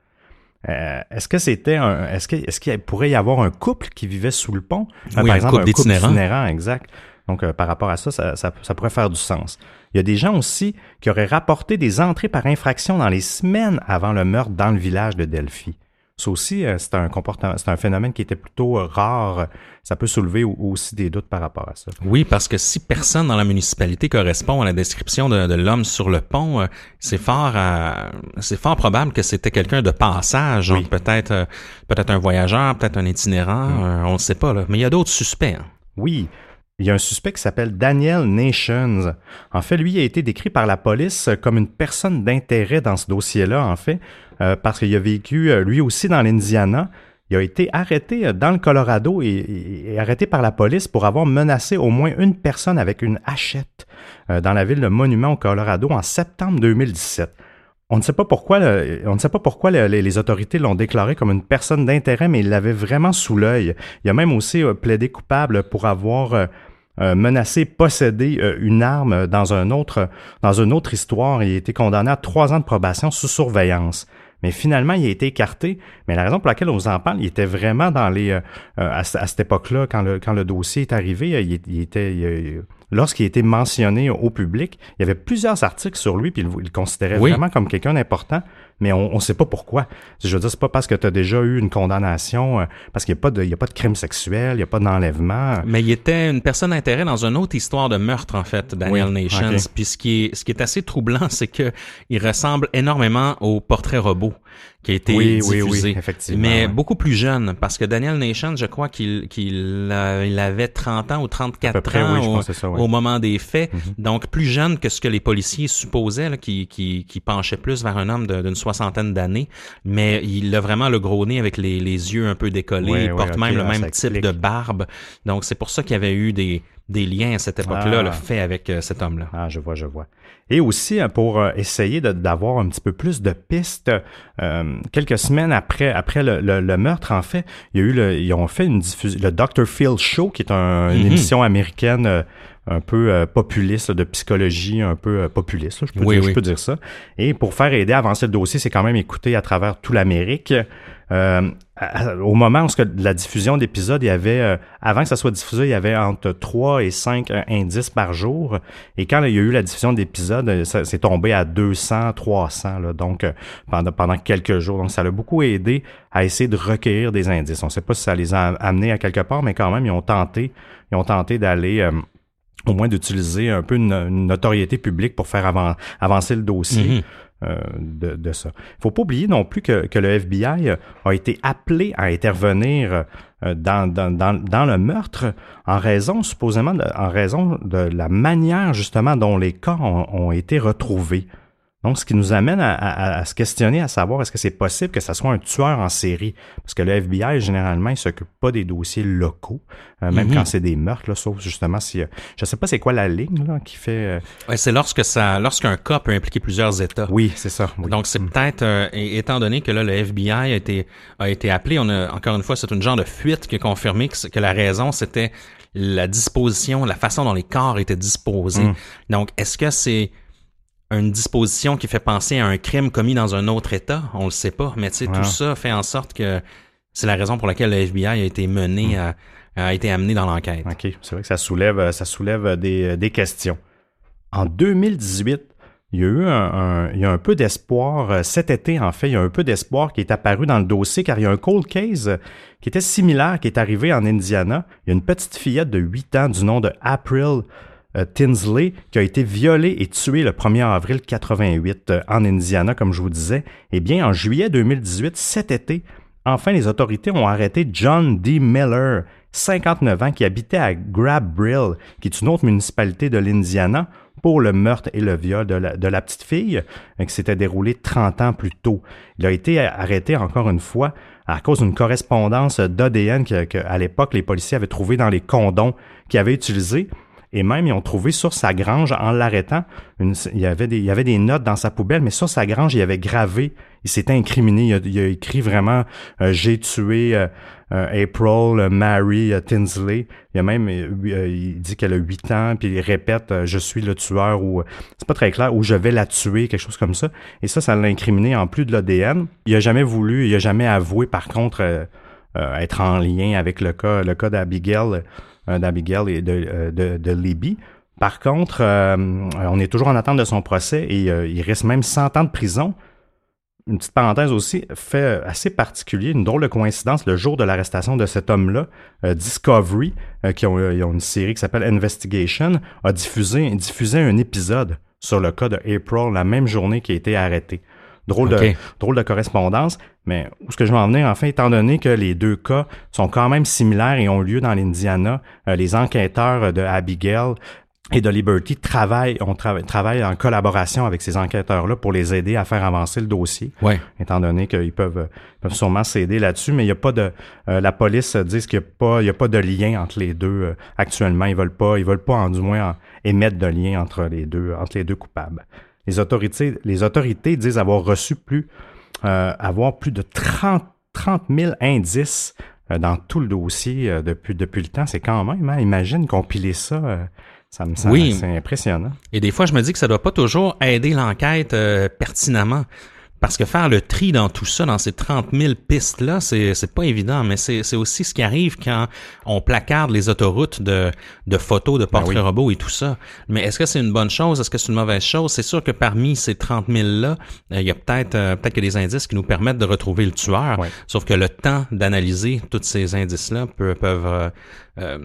Euh, est-ce que c'était un, est-ce qu'il est pourrait y avoir un couple qui vivait sous le pont? par exemple, un couple d'itinérants, exact. Donc, par rapport à ça ça, ça pourrait faire du sens. Il y a des gens aussi qui auraient rapporté des entrées par infraction dans les semaines avant le meurtre dans le village de Delphi. Ça aussi, euh, c'est un comportement, c'est un phénomène qui était plutôt euh, rare. Ça peut soulever aussi des doutes par rapport à ça. Oui, parce que si personne dans la municipalité correspond à la description de, l'homme sur le pont, euh, c'est fort, c'est fort probable que c'était quelqu'un de passage, peut-être, peut-être un voyageur, peut-être un itinérant, mm. on ne sait pas là. Mais il y a d'autres suspects. Hein. Oui, il y a un suspect qui s'appelle Daniel Nations. En fait, lui a été décrit par la police comme une personne d'intérêt dans ce dossier-là, en fait, euh, parce qu'il a vécu euh, lui aussi dans l'Indiana. Il a été arrêté euh, dans le Colorado et, arrêté par la police pour avoir menacé au moins une personne avec une hachette dans la ville de Monument au Colorado en septembre 2017. On ne sait pas pourquoi, on ne sait pas pourquoi les, autorités l'ont déclaré comme une personne d'intérêt, mais il l'avait vraiment sous l'œil. Il a même aussi plaidé coupable pour avoir euh, menacé, posséder euh, une arme dans un autre dans une autre histoire. Il a été condamné à trois ans de probation sous surveillance. Mais finalement, il a été écarté. Mais la raison pour laquelle on vous en parle, il était vraiment dans les euh, à, cette époque-là, quand le quand le dossier est arrivé, il, il était lorsqu'il a été mentionné au public, il y avait plusieurs articles sur lui, puis il, le considérait vraiment comme quelqu'un d'important mais on ne sait pas pourquoi. Je veux dire, c'est pas parce que tu as déjà eu une condamnation, euh, parce qu'il n'y a, pas de, il y a pas de crime sexuel, il n'y a pas d'enlèvement. Mais il était une personne d'intérêt dans une autre histoire de meurtre, en fait, Daniel Nations. Puis ce qui, est, ce qui est assez troublant, c'est que il ressemble énormément au portrait robot qui a été oui, diffusé. Oui, oui, effectivement. Mais beaucoup plus jeune, parce que Daniel Nation, je crois qu'il qu'il il avait 30 ans ou 34 ans au, moment des faits. Mhm. Donc, plus jeune que ce que les policiers supposaient, là, qui, qui, qui penchait plus vers un homme d'une soixantaine d'années. Mais il a vraiment le gros nez avec les, les yeux un peu décollés. il porte même le ah, même type de barbe. Donc, c'est pour ça qu'il y avait eu des des liens à cette époque-là, le ah. fait avec euh, cet homme-là. Ah, je vois, je vois. Et aussi, hein, pour euh, essayer d'avoir un petit peu plus de pistes, euh, quelques semaines après, après le, le, meurtre, en fait, il y a eu le, ils ont fait une diffusion, le Dr. Phil Show, qui est un, une mhm. émission américaine un peu populiste, de psychologie un peu populiste, je, peux dire, je peux dire ça. Et pour faire aider à avancer le dossier, c'est quand même écouté à travers toute l'Amérique. Au moment où la diffusion d'épisodes, il y avait, euh, avant que ça soit diffusé, il y avait entre 3 et 5 euh, indices par jour. Et quand il y a eu la diffusion d'épisodes, euh, c'est tombé à 200, 300, là, donc pendant, pendant quelques jours. Donc ça l'a beaucoup aidé à essayer de recueillir des indices. On ne sait pas si ça les a amenés à quelque part, mais quand même, ils ont tenté, ils ont tenté d'aller au moins d'utiliser un peu une, notoriété publique pour faire avancer le dossier. Euh, de, de, ça. Il faut pas oublier non plus que, le FBI a été appelé à intervenir euh, dans, le meurtre en raison, supposément, en raison de la manière justement dont les cas ont, ont été retrouvés. Donc, ce qui nous amène à, se questionner, à savoir est-ce que c'est possible que ça soit un tueur en série? Parce que le FBI, généralement, il s'occupe pas des dossiers locaux, euh, même mhm. quand c'est des meurtres, là, sauf justement si... Euh, je sais pas c'est quoi la ligne là, qui fait... Euh, c'est lorsque ça, lorsqu'un cas peut impliquer plusieurs États. Oui, c'est ça. Donc, c'est mhm. peut-être, étant donné que là, le FBI a été, a été appelé, on a, encore une fois, c'est une genre de fuite qui a confirmé que, que la raison, c'était la disposition, la façon dont les corps étaient disposés. Mhm. Donc, est-ce que c'est une disposition qui fait penser à un crime commis dans un autre État, on le sait pas, mais tu sais, tout ça fait en sorte que c'est la raison pour laquelle le FBI a été mené, hmm. a, été amené dans l'enquête. OK, c'est vrai que ça soulève, ça soulève des, des questions. En 2018, il y a eu un, il y a un peu d'espoir. Euh, cet été, en fait, il y a un peu d'espoir qui est apparu dans le dossier car il y a un cold case qui était similaire qui est arrivé en Indiana. Il y a une petite fillette de 8 ans du nom de April Tinsley, qui a été violé et tué le 1er avril 88 euh, en Indiana, comme je vous disais. Eh bien, en juillet 2018, cet été, enfin, les autorités ont arrêté John D. Miller, 59 ans, qui habitait à Grab Brill, qui est une autre municipalité de l'Indiana, pour le meurtre et le viol de la, petite fille euh, qui s'était déroulé 30 ans plus tôt. Il a été arrêté encore une fois à cause d'une correspondance d'ADN qu'à l'époque les policiers avaient trouvé dans les condons qu'il avait utilisés. Et même, ils ont trouvé sur sa grange, en l'arrêtant, il, y avait des, notes dans sa poubelle, mais sur sa grange, il avait gravé, il s'était incriminé, il a, écrit vraiment euh, J'ai tué euh, euh, April, Mary Tinsley ». Il a même, dit qu'elle a 8 ans, puis il répète Je suis le tueur » ou c'est pas très clair, ou « Je vais la tuer », quelque chose comme ça. Et ça, ça l'a incriminé en plus de l'ADN. Il a jamais voulu, il a jamais avoué, par contre, être en lien avec le cas, le cas d'Abigail d'Abigail et de, euh, de, Libby. Par contre, euh, on est toujours en attente de son procès et il reste même 100 ans de prison. Une petite parenthèse aussi, fait assez particulier, une drôle de coïncidence, le jour de l'arrestation de cet homme-là, Discovery, qui ont, ont, une série qui s'appelle Investigation, a diffusé, un épisode sur le cas de April la même journée qui a été arrêté. Drôle, de, drôle de correspondance. Mais où ce que je veux en venir, enfin, étant donné que les deux cas sont quand même similaires et ont lieu dans l'Indiana, euh, les enquêteurs de Abigail et de Liberty travaillent, on travaille en collaboration avec ces enquêteurs-là pour les aider à faire avancer le dossier. Ouais. Étant donné qu'ils peuvent, peuvent sûrement s'aider là-dessus, mais il n'y a pas de, euh, la police dit qu'il n'y a pas, il y a pas de lien entre les deux euh, actuellement. Ils veulent pas, ils veulent pas, en, du moins, émettre de lien entre les deux, entre les deux coupables. Les autorités, les autorités disent avoir reçu plus, euh, avoir plus de 30, 30 000 indices euh, dans tout le dossier euh, depuis, depuis le temps. C'est quand même, hein, imagine compiler ça. ça me semble oui. c'est impressionnant. Et des fois, je me dis que ça doit pas toujours aider l'enquête pertinemment. Parce que faire le tri dans tout ça, dans ces 30 000 pistes-là, c'est, c'est pas évident, mais c'est, c'est aussi ce qui arrive quand on placarde les autoroutes de, de photos, de ben portraits robots et tout ça. Mais est-ce que c'est une bonne chose? Est-ce que c'est une mauvaise chose? C'est sûr que parmi ces 30 000-là, euh, il y a peut-être, euh, peut-être que des indices qui nous permettent de retrouver le tueur. Sauf que le temps d'analyser tous ces indices-là peuvent, peuvent euh,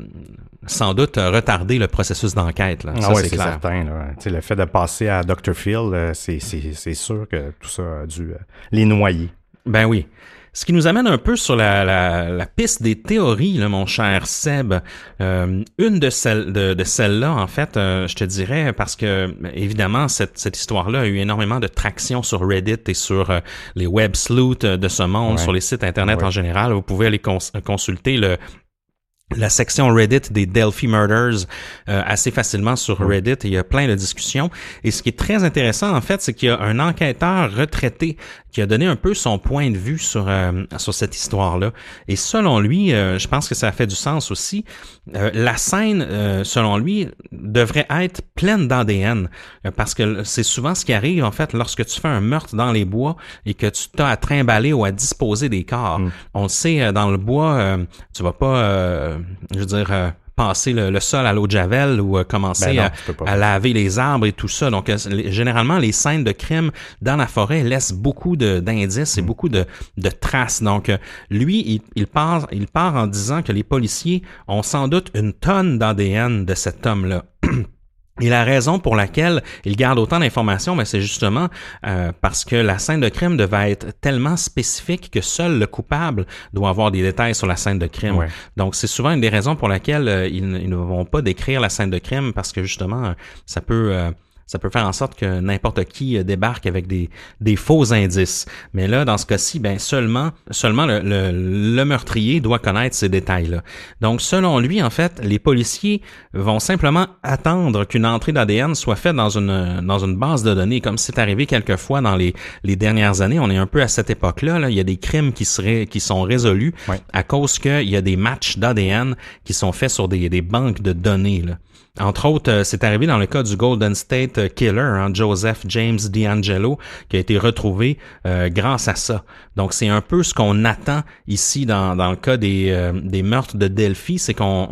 sans doute retarder le processus d'enquête. Là. Ah c'est certain. Le fait de passer à Dr. Phil, c'est, c'est, c'est sûr que tout ça dû euh, les noyer. Ben oui. Ce qui nous amène un peu sur la, la, piste des théories, là, mon cher Seb. Euh, une de celles de, de celles-là, en fait, euh, je te dirais, parce que évidemment, cette, cette histoire-là a eu énormément de traction sur Reddit et sur les web sleuths de ce monde, sur les sites internet en général. Vous pouvez aller consulter le la section Reddit des Delphi Murders euh, assez facilement sur Reddit. il y a plein de discussions. Et ce qui est très intéressant, en fait, c'est qu'il y a un enquêteur retraité qui a donné un peu son point de vue sur euh, sur cette histoire-là. Et selon lui, euh, je pense que ça a fait du sens aussi. la scène, selon lui, devrait être pleine d'ADN parce que c'est souvent ce qui arrive en fait lorsque tu fais un meurtre dans les bois et que tu t'as à trimballer ou à disposer des corps. Mm. On le sait dans le bois, tu vas pas, je veux dire passer le, sol à l'eau de javel ou euh, commencer ben à, laver les arbres et tout ça. Donc, euh, généralement, les scènes de crime dans la forêt laissent beaucoup d'indices et mm. beaucoup de, traces. Donc, euh, lui, il, il, part, il part en disant que les policiers ont sans doute une tonne d'ADN de cet homme-là. Et la raison pour laquelle il garde autant d'informations, ben c'est justement euh, parce que la scène de crime devait être tellement spécifique que seul le coupable doit avoir des détails sur la scène de crime. Donc c'est souvent une des raisons pour laquelle euh, ils, ne vont pas décrire la scène de crime parce que justement ça peut euh, ça peut faire en sorte que n'importe qui euh, débarque avec des, des faux indices. Mais là, dans ce cas-ci, ben seulement seulement le, le, meurtrier doit connaître ces détails-là. Donc, selon lui, en fait, les policiers vont simplement attendre qu'une entrée d'ADN soit faite dans une dans une base de données, comme c'est arrivé quelquefois dans les, les dernières années. On est un peu à cette époque-là. Là. Il y a des crimes qui seraient qui sont résolus à cause qu'il y a des matchs d'ADN qui sont faits sur des, des banques de données. Là. Entre autres, euh, c'est arrivé dans le cas du Golden State euh, Killer, hein, Joseph James D'Angelo, qui a été retrouvé euh, grâce à ça. Donc, c'est un peu ce qu'on attend ici dans, dans le cas des, des meurtres de Delphi, c'est qu'on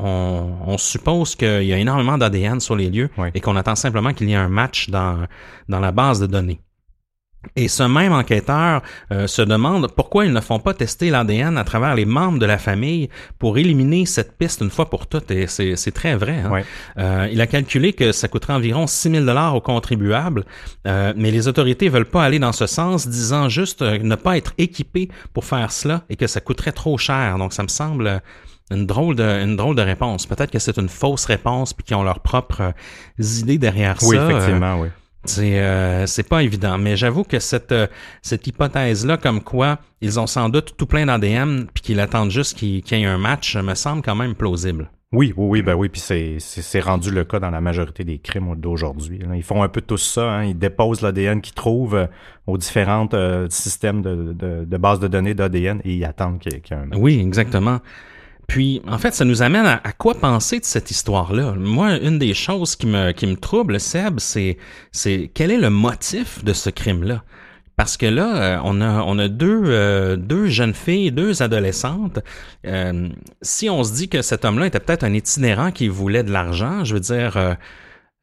on, suppose qu'il y a énormément d'ADN sur les lieux et qu'on attend simplement qu'il y ait un match dans, dans la base de données. Et ce même enquêteur euh, se demande pourquoi ils ne font pas tester l'ADN à travers les membres de la famille pour éliminer cette piste une fois pour toutes. Et c'est très vrai. Hein? Euh, il a calculé que ça coûterait environ 6 000 dollars aux contribuables, euh, mais les autorités veulent pas aller dans ce sens, disant juste ne pas être équipés pour faire cela et que ça coûterait trop cher. Donc ça me semble une drôle de, une drôle de réponse. Peut-être que c'est une fausse réponse puis qu'ils ont leurs propres idées derrière oui, ça. Oui, effectivement, oui. C'est euh, c'est pas évident, mais j'avoue que cette euh, cette hypothèse là, comme quoi ils ont sans doute tout plein d'ADN puis qu'ils attendent juste qu'il y ait un match, me semble quand même plausible. Oui, oui, oui, ben oui, puis c'est rendu le cas dans la majorité des crimes d'aujourd'hui. Ils font un peu tout ça, hein. ils déposent l'ADN qu'ils trouvent euh, aux différents systèmes de, de, de bases de données d'ADN et ils attendent qu'il y, ait un match. Oui, exactement. Puis, en fait, ça nous amène à, quoi penser de cette histoire-là? Moi, une des choses qui me, qui me trouble, Seb, c'est, c'est quel est le motif de ce crime-là? Parce que là, euh, on a, on a deux, euh, deux jeunes filles, deux adolescentes. Euh, si on se dit que cet homme-là était peut-être un itinérant qui voulait de l'argent, je veux dire,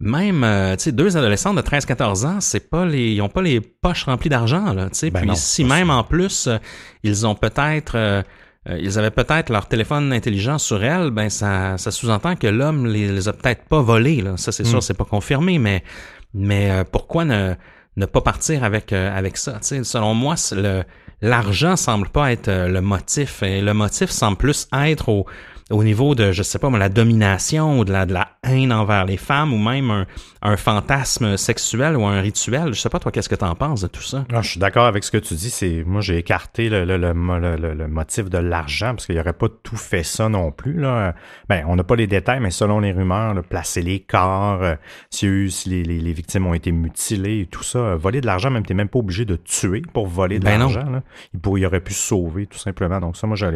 même, tu sais, deux adolescentes de 13-14 ans, c'est pas les, ils ont pas les poches remplies d'argent, là, tu sais. Ben Puis si même en plus, ils ont peut-être euh, ils avaient peut-être leur téléphone intelligent sur elle, ben ça, ça sous-entend que l'homme les, les a peut-être pas volés. Là. Ça, c'est sûr, hmm. c'est pas confirmé, mais, mais euh, pourquoi ne, ne pas partir avec, euh, avec ça? selon moi, le, l'argent semble pas être le motif. Et le motif semble plus être au, au niveau de, je sais pas, la domination ou de la, de la haine envers les femmes ou même un, un fantasme sexuel ou un rituel. Je sais pas, toi, qu'est-ce que tu en penses de tout ça? Je suis d'accord avec ce que tu dis. C'est Moi, j'ai écarté le, le, le, le, motif de l'argent parce qu'il n'y aurait pas tout fait ça non plus. Là. Ben, on n'a pas les détails, mais selon les rumeurs, placer les corps, euh, si, les, les, les, victimes ont été mutilées et tout ça, euh, voler de l'argent, même tu même pas obligé de tuer pour voler de ben l'argent. Il, il aurait pu se sauver, tout simplement. Donc ça, moi, je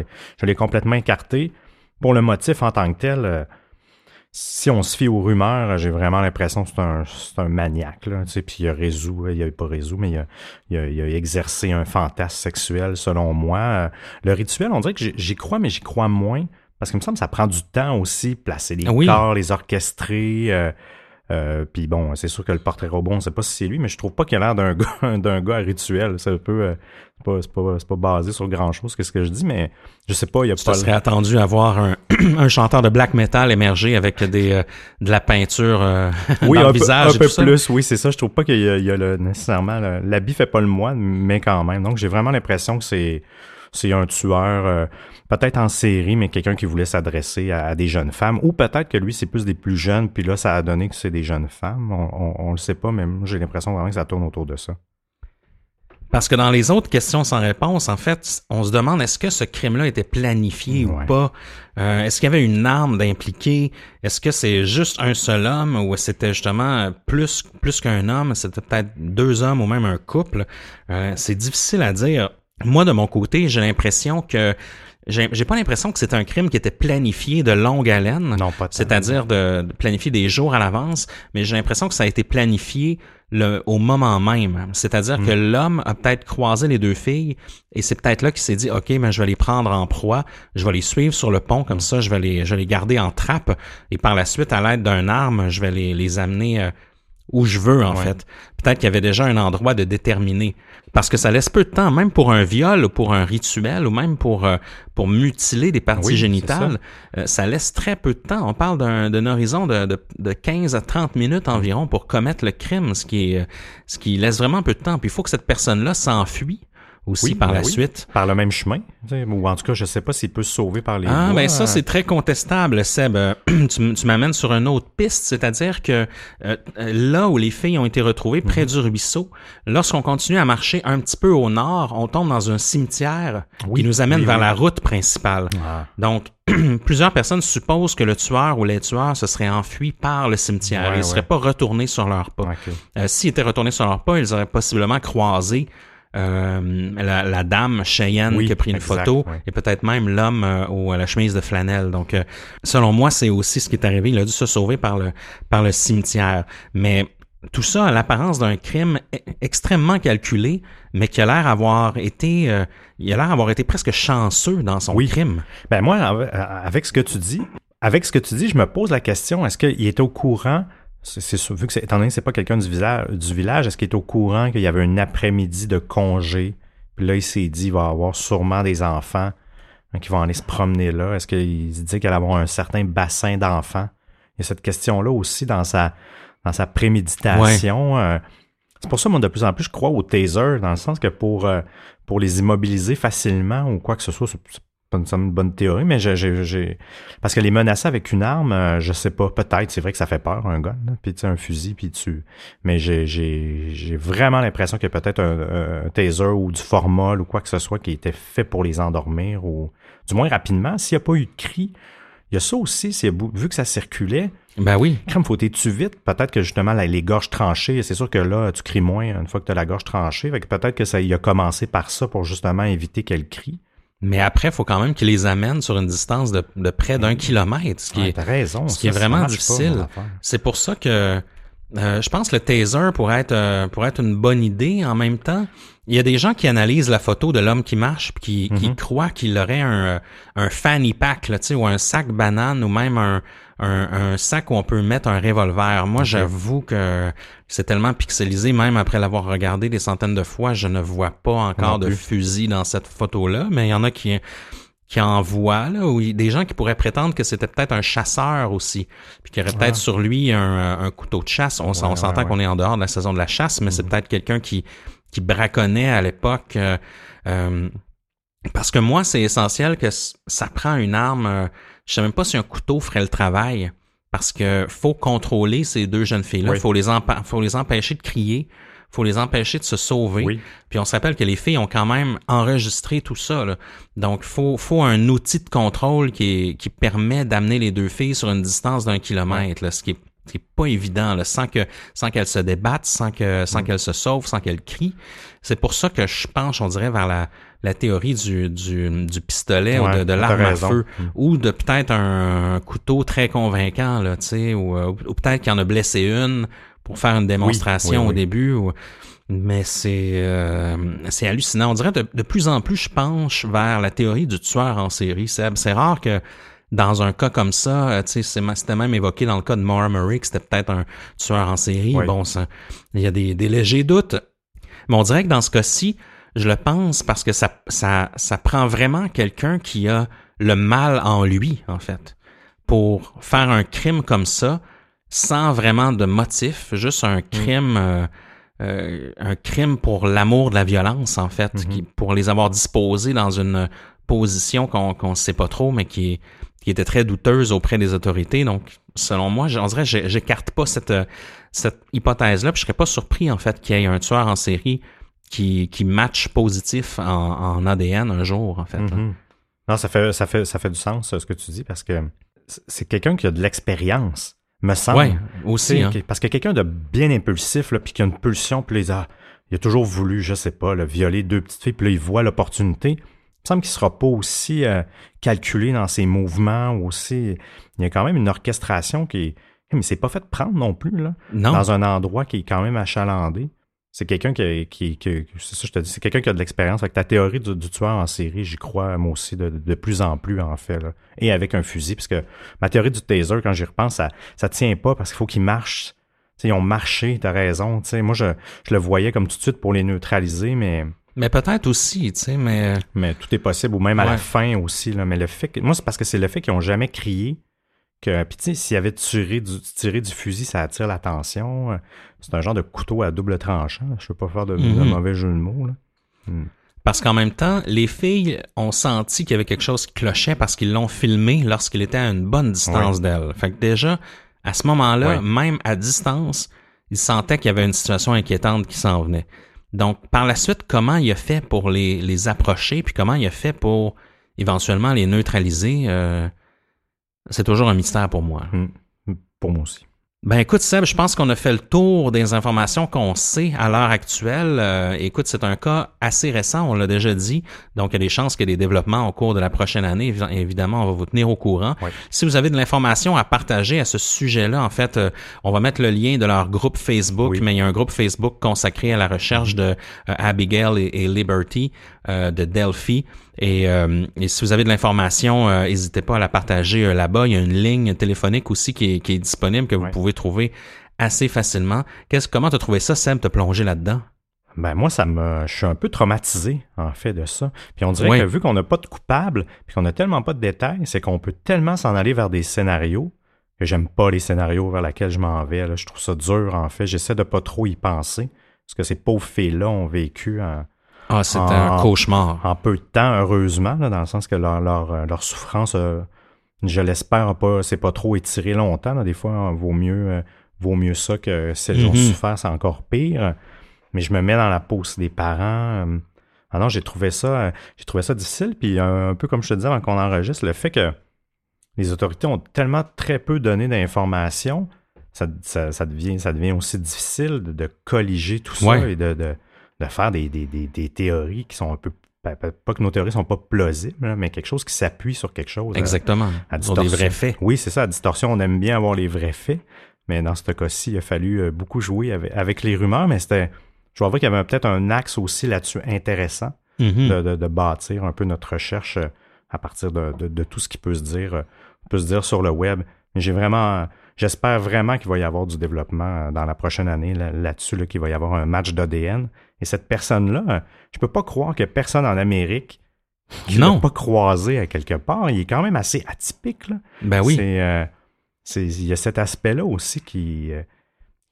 l'ai complètement écarté. Pour le motif en tant que tel, euh, si on se fie aux rumeurs, j'ai vraiment l'impression que c'est un, un maniaque. Là, tu sais, puis il a résolu, il a pas résolu, mais il a, il, a, il a, exercé un fantasme sexuel, selon moi. Le rituel, on dirait que j'y crois, mais j'y crois moins. Parce qu'il me semble que ça prend du temps aussi, placer les corps, les orchestrer. Euh, euh, puis bon, c'est sûr que le portrait robot, on sait pas si c'est lui, mais je trouve pas qu'il a l'air d'un gars, d'un gars rituel. C'est un peu, euh, c'est pas, pas, pas, basé sur grand chose, qu'est-ce que je dis, mais je sais pas, il y a tu pas. serait attendu à voir un, un, chanteur de black metal émerger avec des, euh, de la peinture oui, dans le visage. un peu plus, oui, c'est ça. Je trouve pas qu'il y a, il y a le, nécessairement, l'habit fait pas le moine, mais quand même. Donc j'ai vraiment l'impression que c'est, c'est un tueur peut-être en série, mais quelqu'un qui voulait s'adresser à, des jeunes femmes, ou peut-être que lui, c'est plus des plus jeunes, puis là, ça a donné que c'est des jeunes femmes. On, on, le sait pas, mais j'ai l'impression vraiment que ça tourne autour de ça. Parce que dans les autres questions sans réponse, en fait, on se demande est-ce que ce crime-là était planifié Ouais. ou pas? Euh, est-ce qu'il y avait une arme d'impliquer? Est-ce que c'est juste un seul homme ou c'était justement plus, plus qu'un homme? C'était peut-être deux hommes ou même un couple? Euh, c'est difficile à dire. Moi, de mon côté, j'ai l'impression que j'ai j'ai pas l'impression que c'est un crime qui était planifié de longue haleine. Non, pas. C'est-à-dire de, de planifier des jours à l'avance, mais j'ai l'impression que ça a été planifié le, au moment même. C'est-à-dire Mm. que l'homme a peut-être croisé les deux filles et c'est peut-être là qu'il s'est dit, OK, mais je vais les prendre en proie, je vais les suivre sur le pont, comme ça, je vais les, je vais les garder en trappe et par la suite, à l'aide d'un arme, je vais les, les amener euh, où je veux, en Ouais. fait. Peut-être qu'il y avait déjà un endroit de déterminé. Parce que ça laisse peu de temps, même pour un viol ou pour un rituel ou même pour, euh, pour mutiler des parties Oui, génitales, euh, ça laisse très peu de temps. On parle d'un, d'un horizon de, de, de 15 à 30 minutes environ pour commettre le crime, ce qui, est, euh, ce qui laisse vraiment peu de temps. Puis il faut que cette personne-là s'enfuit aussi Oui, par ben la oui. suite. Par le même chemin. Ou en tout cas, je sais pas s'il peut se sauver par les Ah, bois. ben ça, c'est très contestable, Seb. Euh, tu, tu m'amènes sur une autre piste, c'est-à-dire que euh, euh, là où les filles ont été retrouvées, près du ruisseau, lorsqu'on continue à marcher un petit peu au nord, on tombe dans un cimetière Oui, qui nous amène vers la route principale. Ah. Donc, plusieurs personnes supposent que le tueur ou les tueurs se seraient enfuis par le cimetière. Ouais, ils ne seraient ouais. pas retournés sur leurs pas. Ok. Euh, S'ils étaient retournés sur leurs pas, ils auraient possiblement croisé euh, la, la dame Cheyenne Oui, qui a pris une exact, photo et peut-être même l'homme euh, à la chemise de flanelle. Donc, euh, selon moi, c'est aussi ce qui est arrivé. Il a dû se sauver par le, par le cimetière. Mais tout ça a l'apparence d'un crime e- extrêmement calculé, mais qui a l'air avoir été, euh, il a l'air avoir été presque chanceux dans son Oui. crime. Ben moi, av- avec ce que tu dis, avec ce que tu dis, je me pose la question, est-ce qu'il était au courant, c'est, vu que étant donné que c'est pas quelqu'un du village, du village, est-ce qu'il est au courant qu'il y avait un après-midi de congé, puis là, il s'est dit, il va avoir sûrement des enfants hein, qui vont aller se promener là. Est-ce qu'il se dit qu'il allait avoir un certain bassin d'enfants? Il y a cette question-là aussi dans sa, dans sa préméditation. euh, c'est pour ça, moi, de plus en plus, je crois au taser, dans le sens que pour, euh, pour les immobiliser facilement ou quoi que ce soit, c'est pas nécessairement une bonne théorie, mais j'ai, j'ai, j'ai- parce que les menacer avec une arme, euh, je sais pas, peut-être, c'est vrai que ça fait peur, un gun, là, puis tu sais, un fusil, puis tu... Mais j'ai, j'ai, j'ai vraiment l'impression qu'il y a peut-être un, un taser ou du formol ou quoi que ce soit qui était fait pour les endormir, ou du moins rapidement. S'il n'y a pas eu de cri, il y a ça aussi, vu que ça circulait, Ben oui. crème, faut tu vite. Peut-être que justement, là, les gorges tranchées, c'est sûr que là, tu cries moins une fois que tu as la gorge tranchée. Fait que peut-être que ça il a commencé par ça pour justement éviter qu'elle crie. Mais après, il faut quand même qu'il les amène sur une distance de, de près d'un kilomètre, ce qui Ouais, est raison. ce qui est ça, vraiment difficile. C'est pour ça que euh, je pense que le taser pourrait être, euh, pourrait être une bonne idée en même temps. Il y a des gens qui analysent la photo de l'homme qui marche puis qui, Mhm. qui croient qu'il aurait un, un fanny pack là, tu sais, ou un sac banane ou même un, un, un sac où on peut mettre un revolver. Moi, j'avoue que c'est tellement pixelisé, même après l'avoir regardé des centaines de fois, je ne vois pas encore de fusil dans cette photo-là, mais il y en a qui qui en voient, là, ou des gens qui pourraient prétendre que c'était peut-être un chasseur aussi, puis qu'il y aurait peut-être sur lui un, un couteau de chasse. On, s'entend ouais, qu'on est en dehors de la saison de la chasse, mais c'est peut-être quelqu'un qui, qui braconnait à l'époque. euh, euh, parce que moi, c'est essentiel que ça prend une arme. euh, je sais même pas si un couteau ferait le travail. Parce que faut contrôler ces deux jeunes filles-là. Oui. Faut les empa- faut les empêcher de crier. Faut les empêcher de se sauver. Oui. Puis on se rappelle que les filles ont quand même enregistré tout ça. Là. Donc, faut, faut un outil de contrôle qui, est- qui permet d'amener les deux filles sur une distance d'un kilomètre, là, ce qui est, pas évident, là, sans que sans qu'elles se débattent, sans que Mm. sans qu'elles se sauvent, sans qu'elles crient. C'est pour ça que je penche, on dirait, vers la, la théorie du, du, du pistolet ou de, de l'arme à feu, Mm. ou de peut-être un, couteau très convaincant, là, tu sais, ou, euh, ou peut-être qu'il en a blessé une pour faire une démonstration oui, oui. au début. ou- mais c'est euh, c'est hallucinant. On dirait de, de plus en plus, je penche vers la théorie du tueur en série, Seb. C'est rare que dans un cas comme ça, euh, tu sais, c'était même évoqué dans le cas de Maura Murray que c'était peut-être un tueur en série. Oui. Bon, ça, il y a des, des légers doutes. Mais on dirait que dans ce cas-ci, je le pense parce que ça, ça, ça prend vraiment quelqu'un qui a le mal en lui, en fait, pour faire un crime comme ça, sans vraiment de motif, juste un crime, euh, euh, un crime pour l'amour de la violence, en fait, qui, pour les avoir disposés dans une position qu'on qu'on sait pas trop, mais qui qui était très douteuse auprès des autorités. Donc, selon moi, on dirait, j'écarte pas cette, cette hypothèse-là, puis je serais pas surpris, en fait, qu'il y ait un tueur en série qui, qui match positif en, en ADN un jour, en fait. là. Mhm. Non, ça fait, ça, fait, ça fait du sens, ce que tu dis, parce que c'est quelqu'un qui a de l'expérience, me semble. Ouais, aussi. Hein. Parce que quelqu'un de bien impulsif, là, puis qui a une pulsion, puis les a, il a toujours voulu, je sais pas, là, violer deux petites filles, puis là, il voit l'opportunité. Il me semble qu'il sera pas aussi euh, calculé dans ses mouvements, aussi. Il y a quand même une orchestration qui est. Mais c'est pas fait de prendre non plus, là. Non. Dans un endroit qui est quand même achalandé. C'est quelqu'un qui, qui, qui- c'est ça, je te dis, c'est quelqu'un qui a de l'expérience. Avec ta théorie du, du tueur en série, j'y crois, moi aussi, de, de plus en plus, en fait, là. Et avec un fusil, parce que ma théorie du taser, quand j'y repense, ça, ça tient pas parce qu'il faut qu'ils marchent. Tu sais, ils ont marché, t'as raison. Moi, je, je le voyais comme tout de suite pour les neutraliser, mais, Mais peut-être aussi, tu sais, mais mais tout est possible, ou même à la fin aussi. Là. Mais le fait que, moi, c'est parce que c'est le fait qu'ils ont jamais crié que, puis tu sais, s'ils avaient tiré du, tiré du fusil, ça attire l'attention. C'est un genre de couteau à double tranchant. Je veux pas faire de, de Mhm. mauvais jeu de mots. Là. Parce qu'en même temps, les filles ont senti qu'il y avait quelque chose qui clochait parce qu'ils l'ont filmé lorsqu'il était à une bonne distance d'elle. Fait que déjà, à ce moment-là, même à distance, ils sentaient qu'il y avait une situation inquiétante qui s'en venait. Donc, par la suite, comment il a fait pour les, les approcher, puis comment il a fait pour éventuellement les neutraliser, euh, c'est toujours un mystère pour moi. Mm. Pour moi aussi. Ben écoute Seb, je pense qu'on a fait le tour des informations qu'on sait à l'heure actuelle. Euh, écoute, c'est un cas assez récent, on l'a déjà dit, donc il y a des chances qu'il y ait des développements au cours de la prochaine année. Évi- Évidemment, on va vous tenir au courant. Si vous avez de l'information à partager à ce sujet-là, en fait, euh, on va mettre le lien de leur groupe Facebook, Oui. mais il y a un groupe Facebook consacré à la recherche de euh, Abigail et, et Liberty euh, de Delphi. Et, euh, et si vous avez de l'information, euh, n'hésitez pas à la partager là-bas. Il y a une ligne téléphonique aussi qui est, qui est disponible que vous Ouais. pouvez trouver assez facilement. Qu'est-ce, comment t'as trouvé ça, Seb, te plonger là-dedans? Ben moi, ça me, je suis un peu traumatisé en fait de ça. Puis on dirait Oui. que vu qu'on n'a pas de coupable, puis qu'on a tellement pas de détails, c'est qu'on peut tellement s'en aller vers des scénarios que j'aime pas les scénarios vers lesquels je m'en vais. Là. Je trouve ça dur en fait. J'essaie de pas trop y penser parce que ces pauvres filles-là ont vécu en, Ah, c'était un cauchemar. en peu de temps, heureusement, là, dans le sens que leur, leur, euh, leur souffrance, euh, je l'espère, pas, c'est pas trop étiré longtemps. là. Des fois, hein, vaut mieux, euh, vaut mieux ça que si elles ont Mhm. souffert, c'est encore pire. Mais je me mets dans la peau aussi des parents. euh. Ah non, j'ai trouvé ça, j'ai trouvé ça difficile. Puis un peu comme je te disais avant qu'on enregistre, le fait que les autorités ont tellement très peu donné d'informations, ça, ça, ça devient, ça devient aussi difficile de, de colliger tout ça Ouais. et de, de, de faire des, des, des, des théories qui sont un peu. Pas que nos théories sont pas plausibles, mais quelque chose qui s'appuie sur quelque chose. à- Exactement. à Sur des vrais faits. Oui, c'est ça. À distorsion, on aime bien avoir les vrais faits. Mais dans ce cas-ci, il a fallu euh, beaucoup jouer avec, avec les rumeurs. Mais c'était. Je vois qu'il y avait peut-être un axe aussi là-dessus intéressant Mhm. de, de- de bâtir un peu notre recherche euh, à partir de, de- tout ce qui peut se dire, euh, peut se dire sur le web. Mais j'ai vraiment. J'espère vraiment qu'il va y avoir du développement dans la prochaine année là- là-dessus, là, qu'il va y avoir un match d'ADN. Et cette personne-là, je peux pas croire que personne en Amérique qui l'a pas croisé à quelque part. Il est quand même assez atypique. Là. Ben oui. C'est, euh, il y a cet aspect-là aussi qui, euh,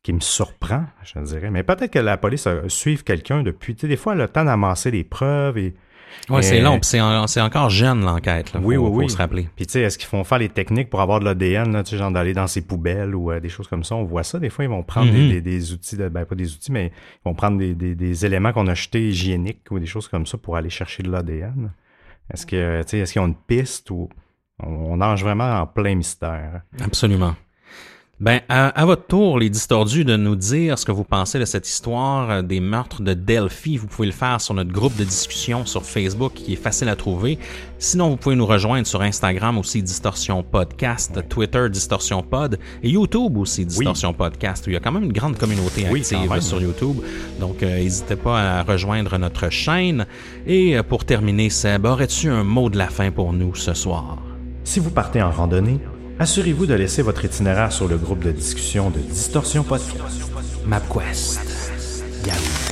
qui me surprend, je dirais. Mais peut-être que la police a suivi quelqu'un depuis. Tu sais, des fois, elle a le temps d'amasser des preuves et. Ouais, c'est long, puis c'est, en- c'est encore jeune l'enquête. Faut, Oui, oui, faut oui. se rappeler. Puis tu sais, est-ce qu'ils font faire les techniques pour avoir de l'ADN, tu sais, genre d'aller dans ses poubelles ou euh, des choses comme ça? On voit ça. Des fois, ils vont prendre des, Mhm. des- des outils, de, ben pas des outils, mais ils vont prendre des, des- des éléments qu'on a jetés hygiéniques ou des choses comme ça pour aller chercher de l'ADN. Est-ce que, tu sais, est-ce qu'ils ont une piste ou on, on nage vraiment en plein mystère? Absolument. Ben, à, à votre tour, les distordus, de nous dire ce que vous pensez de cette histoire euh, des meurtres de Delphi. Vous pouvez le faire sur notre groupe de discussion sur Facebook, qui est facile à trouver. Sinon, vous pouvez nous rejoindre sur Instagram aussi, Distorsion Podcast, Twitter, Distorsion Pod, et YouTube aussi, Distorsion Podcast, où il y a quand même une grande communauté active sur YouTube. Donc, euh, n'hésitez pas à rejoindre notre chaîne. Et euh, pour terminer, Seb, aurais-tu un mot de la fin pour nous ce soir? Si vous partez en randonnée, assurez-vous de laisser votre itinéraire sur le groupe de discussion de Distorsion Podcast. MapQuest. Yahoo!